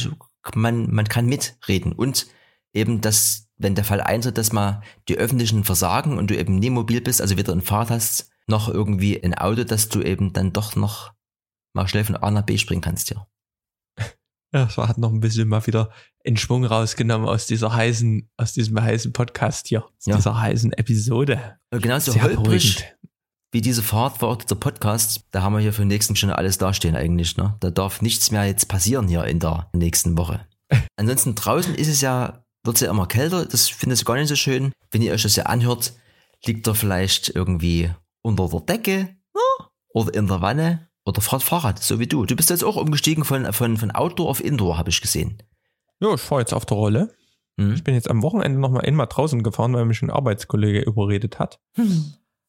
man, man kann mitreden und eben, dass, wenn der Fall eintritt, dass mal die öffentlichen versagen und du eben nie mobil bist, also weder ein Fahrrad hast, noch irgendwie ein Auto, dass du eben dann doch noch mal schnell von A nach B springen kannst, ja. Ja, das hat noch ein bisschen mal wieder in Schwung rausgenommen aus dieser heißen, aus diesem heißen Podcast hier, aus Ja. dieser heißen Episode. Und genauso Sehr holprig wie diese Fahrt war auch der Podcast, da haben wir hier für den nächsten schon alles dastehen eigentlich, ne? Da darf nichts mehr jetzt passieren hier in der nächsten Woche. Ansonsten draußen ist es ja, wird es ja immer kälter, das finde ich gar nicht so schön. Wenn ihr euch das ja anhört, Liegt er vielleicht irgendwie unter der Decke oder in der Wanne oder fährt Fahrrad, so wie du. Du bist jetzt auch umgestiegen von, von, von Outdoor auf Indoor, habe ich gesehen. Ja, ich fahre jetzt auf der Rolle. Hm? Ich bin jetzt am Wochenende noch mal einmal draußen gefahren, weil mich ein Arbeitskollege überredet hat.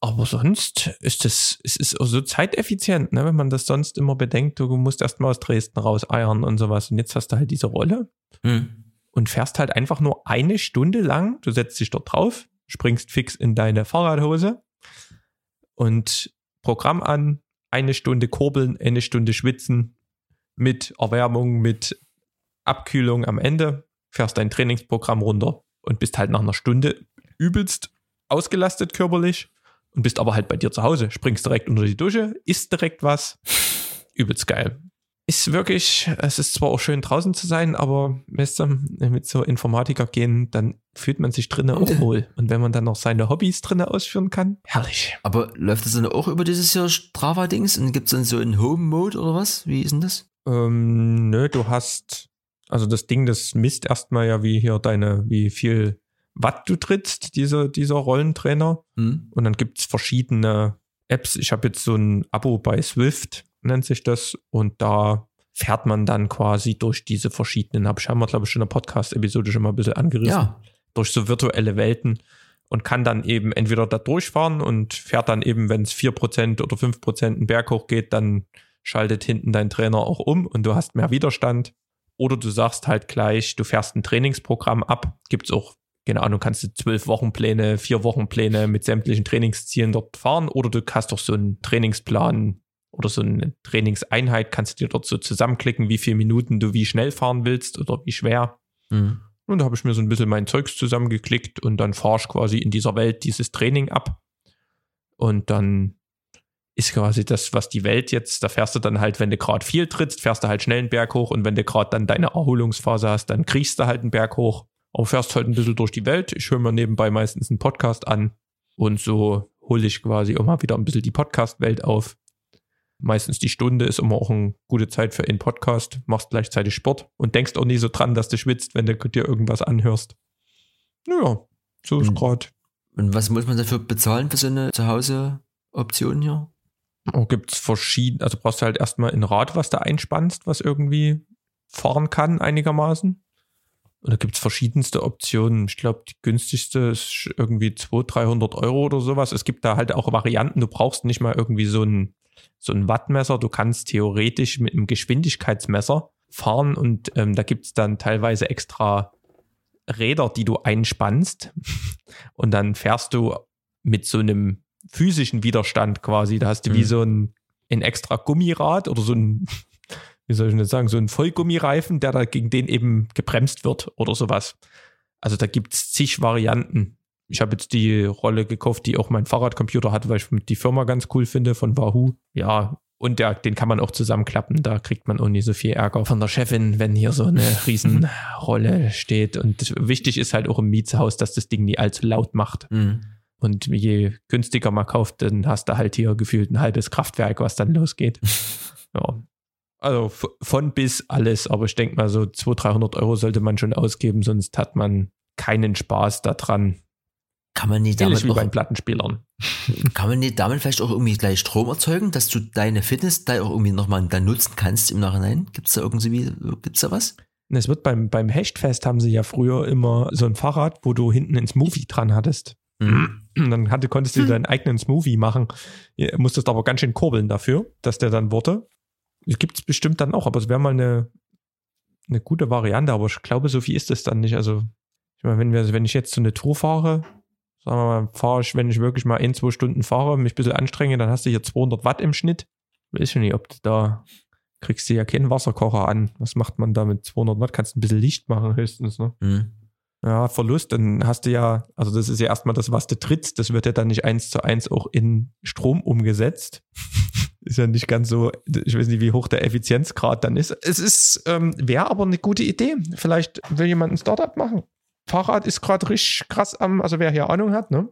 Aber sonst ist es, es ist auch so zeiteffizient, ne? wenn man das sonst immer bedenkt, du musst erst mal aus Dresden raus eiern und sowas. Und jetzt hast du halt diese Rolle Hm. und fährst halt einfach nur eine Stunde lang. Du setzt dich dort drauf, springst fix in deine Fahrradhose und Programm an, eine Stunde kurbeln, eine Stunde schwitzen mit Erwärmung, mit Abkühlung am Ende, fährst dein Trainingsprogramm runter und bist halt nach einer Stunde übelst ausgelastet körperlich und bist aber halt bei dir zu Hause, springst direkt unter die Dusche, isst direkt was. Übelst geil. Ist wirklich, es ist zwar auch schön draußen zu sein, aber weißt du, mit so Informatiker gehen, dann fühlt man sich drinnen auch wohl. Und wenn man dann noch seine Hobbys drinnen ausführen kann, herrlich. Aber läuft das dann auch über dieses hier Strava-Dings und gibt es dann so einen Home-Mode oder was? Wie ist denn das? Ähm, nö, du hast, also das Ding, das misst erstmal ja, wie hier deine, wie viel Watt du trittst, diese, dieser Rollentrainer. Hm? Und dann gibt's verschiedene Apps. Ich habe jetzt so ein Abo bei Swift, nennt sich das. Und da fährt man dann quasi durch diese verschiedenen, habe ich haben wir, glaube ich, schon in der Podcast-Episode schon mal ein bisschen angerissen, Ja. durch so virtuelle Welten und kann dann eben entweder da durchfahren und fährt dann eben, wenn es 4% oder 5% einen Berg hoch geht, dann schaltet hinten dein Trainer auch um und du hast mehr Widerstand. Oder du sagst halt gleich, du fährst ein Trainingsprogramm ab. Gibt's auch, keine Ahnung, kannst du zwölf Wochenpläne, vier Wochenpläne mit sämtlichen Trainingszielen dort fahren. Oder du hast doch so einen Trainingsplan oder so eine Trainingseinheit, kannst du dir dort so zusammenklicken, wie viele Minuten du wie schnell fahren willst oder wie schwer. Hm. Und da habe ich mir so ein bisschen mein Zeugs zusammengeklickt und dann fahre ich quasi in dieser Welt dieses Training ab. Und dann ist quasi das, was die Welt jetzt, da fährst du dann halt, wenn du gerade viel trittst, fährst du halt schnell einen Berg hoch und wenn du gerade dann deine Erholungsphase hast, dann kriegst du halt einen Berg hoch. Aber fährst halt ein bisschen durch die Welt. Ich höre mir nebenbei meistens einen Podcast an und so hole ich quasi immer wieder ein bisschen die Podcast-Welt auf. Meistens die Stunde ist immer auch eine gute Zeit für einen Podcast, machst gleichzeitig Sport und denkst auch nie so dran, dass du schwitzt, wenn du dir irgendwas anhörst. Naja, so ist Mhm. gerade. Und was muss man dafür bezahlen für so eine Zuhause-Option hier? Oh, gibt's verschiedene, also brauchst du halt erstmal ein Rad, was du einspannst, was irgendwie fahren kann einigermaßen. Und da gibt's verschiedenste Optionen. Ich glaube, die günstigste ist irgendwie 200, 300 Euro oder sowas. Es gibt da halt auch Varianten. Du brauchst nicht mal irgendwie so ein, so ein Wattmesser. Du kannst theoretisch mit einem Geschwindigkeitsmesser fahren und ähm, da gibt's dann teilweise extra Räder, die du einspannst. Und dann fährst du mit so einem physischen Widerstand quasi. Da hast du wie Mhm. so ein, ein extra Gummirad oder so ein, wie soll ich denn das sagen, so ein Vollgummireifen, der da gegen den eben gebremst wird oder sowas. Also da gibt's zig Varianten. Ich habe jetzt die Rolle gekauft, die auch mein Fahrradcomputer hat, weil ich die Firma ganz cool finde von Wahoo. Ja, und der, den kann man auch zusammenklappen. Da kriegt man auch nicht so viel Ärger von der Chefin, wenn hier so eine Riesenrolle steht. Und wichtig ist halt auch im Mietshaus, dass das Ding nie allzu laut macht. Hm. Und je günstiger man kauft, dann hast du halt hier gefühlt ein halbes Kraftwerk, was dann losgeht. ja. Also von bis alles, aber ich denke mal so 200, 300 Euro sollte man schon ausgeben, sonst hat man keinen Spaß daran. Kann man nicht Ähnlich damit wie auch, bei Plattenspielern. kann man nicht damit vielleicht auch irgendwie gleich Strom erzeugen, dass du deine Fitness da auch irgendwie nochmal dann nutzen kannst im Nachhinein? Gibt's da irgendwie, gibt's da was? Es wird beim, beim Hechtfest haben sie ja früher immer so ein Fahrrad, wo du hinten einen Smoothie dran hattest. Hm. Und dann hatte, konntest du Hm. deinen eigenen Smoothie machen. Musstest aber ganz schön kurbeln dafür, dass der dann wurde. Gibt es bestimmt dann auch, aber es wäre mal eine, eine gute Variante, aber ich glaube, so viel ist es dann nicht. Also, ich meine, wenn, wir, wenn ich jetzt so eine Tour fahre, sagen wir mal, fahre ich, wenn ich wirklich mal ein, zwei Stunden fahre, mich ein bisschen anstrenge, dann hast du hier 200 Watt im Schnitt. Weiß ich nicht, ob du da kriegst du ja keinen Wasserkocher an. Was macht man da mit 200 Watt? Kannst ein bisschen Licht machen höchstens, ne? Hm. Ja, Verlust, dann hast du ja, also das ist ja erstmal das, was du trittst, das wird ja dann nicht eins zu eins auch in Strom umgesetzt. ist ja nicht ganz so, ich weiß nicht, wie hoch der Effizienzgrad dann ist. Es ist, ähm, wäre aber eine gute Idee. Vielleicht will jemand ein Startup machen. Fahrrad ist gerade richtig krass am, also wer hier Ahnung hat, ne?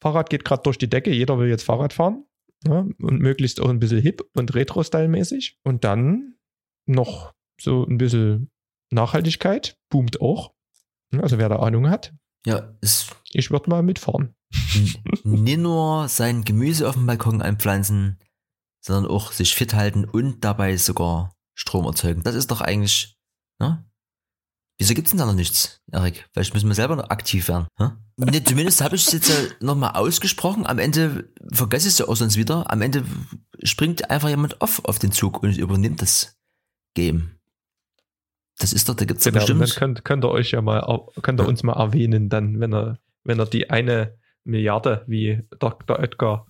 Fahrrad geht gerade durch die Decke, jeder will jetzt Fahrrad fahren. Ne? Und möglichst auch ein bisschen hip und Retro-Style-mäßig. Und dann noch so ein bisschen Nachhaltigkeit, boomt auch. Also wer da Ahnung hat, Ja, ist, ich würde mal mitfahren. nicht nur sein Gemüse auf dem Balkon anpflanzen, sondern auch sich fit halten und dabei sogar Strom erzeugen. Das ist doch eigentlich, ne? Wieso gibt's denn da noch nichts, Erik? Vielleicht müssen wir selber noch aktiv werden. Hä? Ne, zumindest habe ich es jetzt ja nochmal ausgesprochen. Am Ende vergesse ich es ja auch sonst wieder. Am Ende springt einfach jemand auf auf den Zug und übernimmt das Game. Das ist doch, da gibt's ja Genau, dann bestimmt. könnt, könnt ihr euch ja mal, könnt ihr uns mal erwähnen, dann, wenn er, wenn er die eine Milliarde wie Dr. Oetker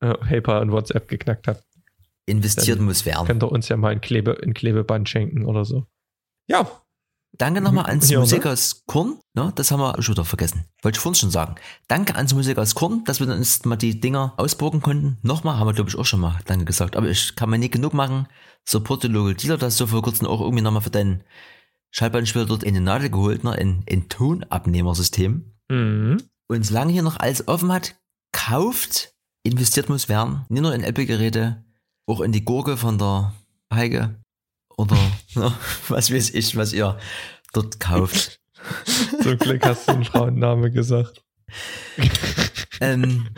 äh, PayPal und WhatsApp geknackt hat. Investiert Dann muss werden. Könnt ihr uns ja mal ein, Klebe, ein Klebeband schenken oder so. Ja, Danke nochmal ans Ja, ne? Musik aus Korn. Ne, das haben wir schon wieder vergessen. Wollte ich vorhin schon sagen. Danke ans Musik aus Korn, dass wir uns mal die Dinger ausbogen konnten. Nochmal haben wir, glaube ich, auch schon mal Danke gesagt. Aber ich kann mir nicht genug machen. Support the local dealer, dass du vor kurzem auch irgendwie nochmal für deinen Schallplattenspieler dort in die Nadel geholt, ne, in, in Tonabnehmersystem. mhm. Und solange hier noch alles offen hat, kauft, investiert muss werden. Nicht nur in Apple-Geräte, auch in die Gurke von der Heike. Oder ne, was weiß ich, was ihr dort kauft. zum Glück hast du einen Frauenname gesagt. ähm,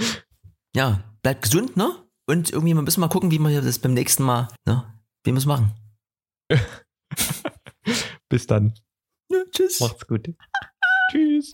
ja, bleibt gesund, ne? Und irgendwie mal müssen wir mal gucken, wie wir das beim nächsten Mal, ne? Wie wir es machen. Bis dann. Ja, tschüss. Macht's gut. Tschüss.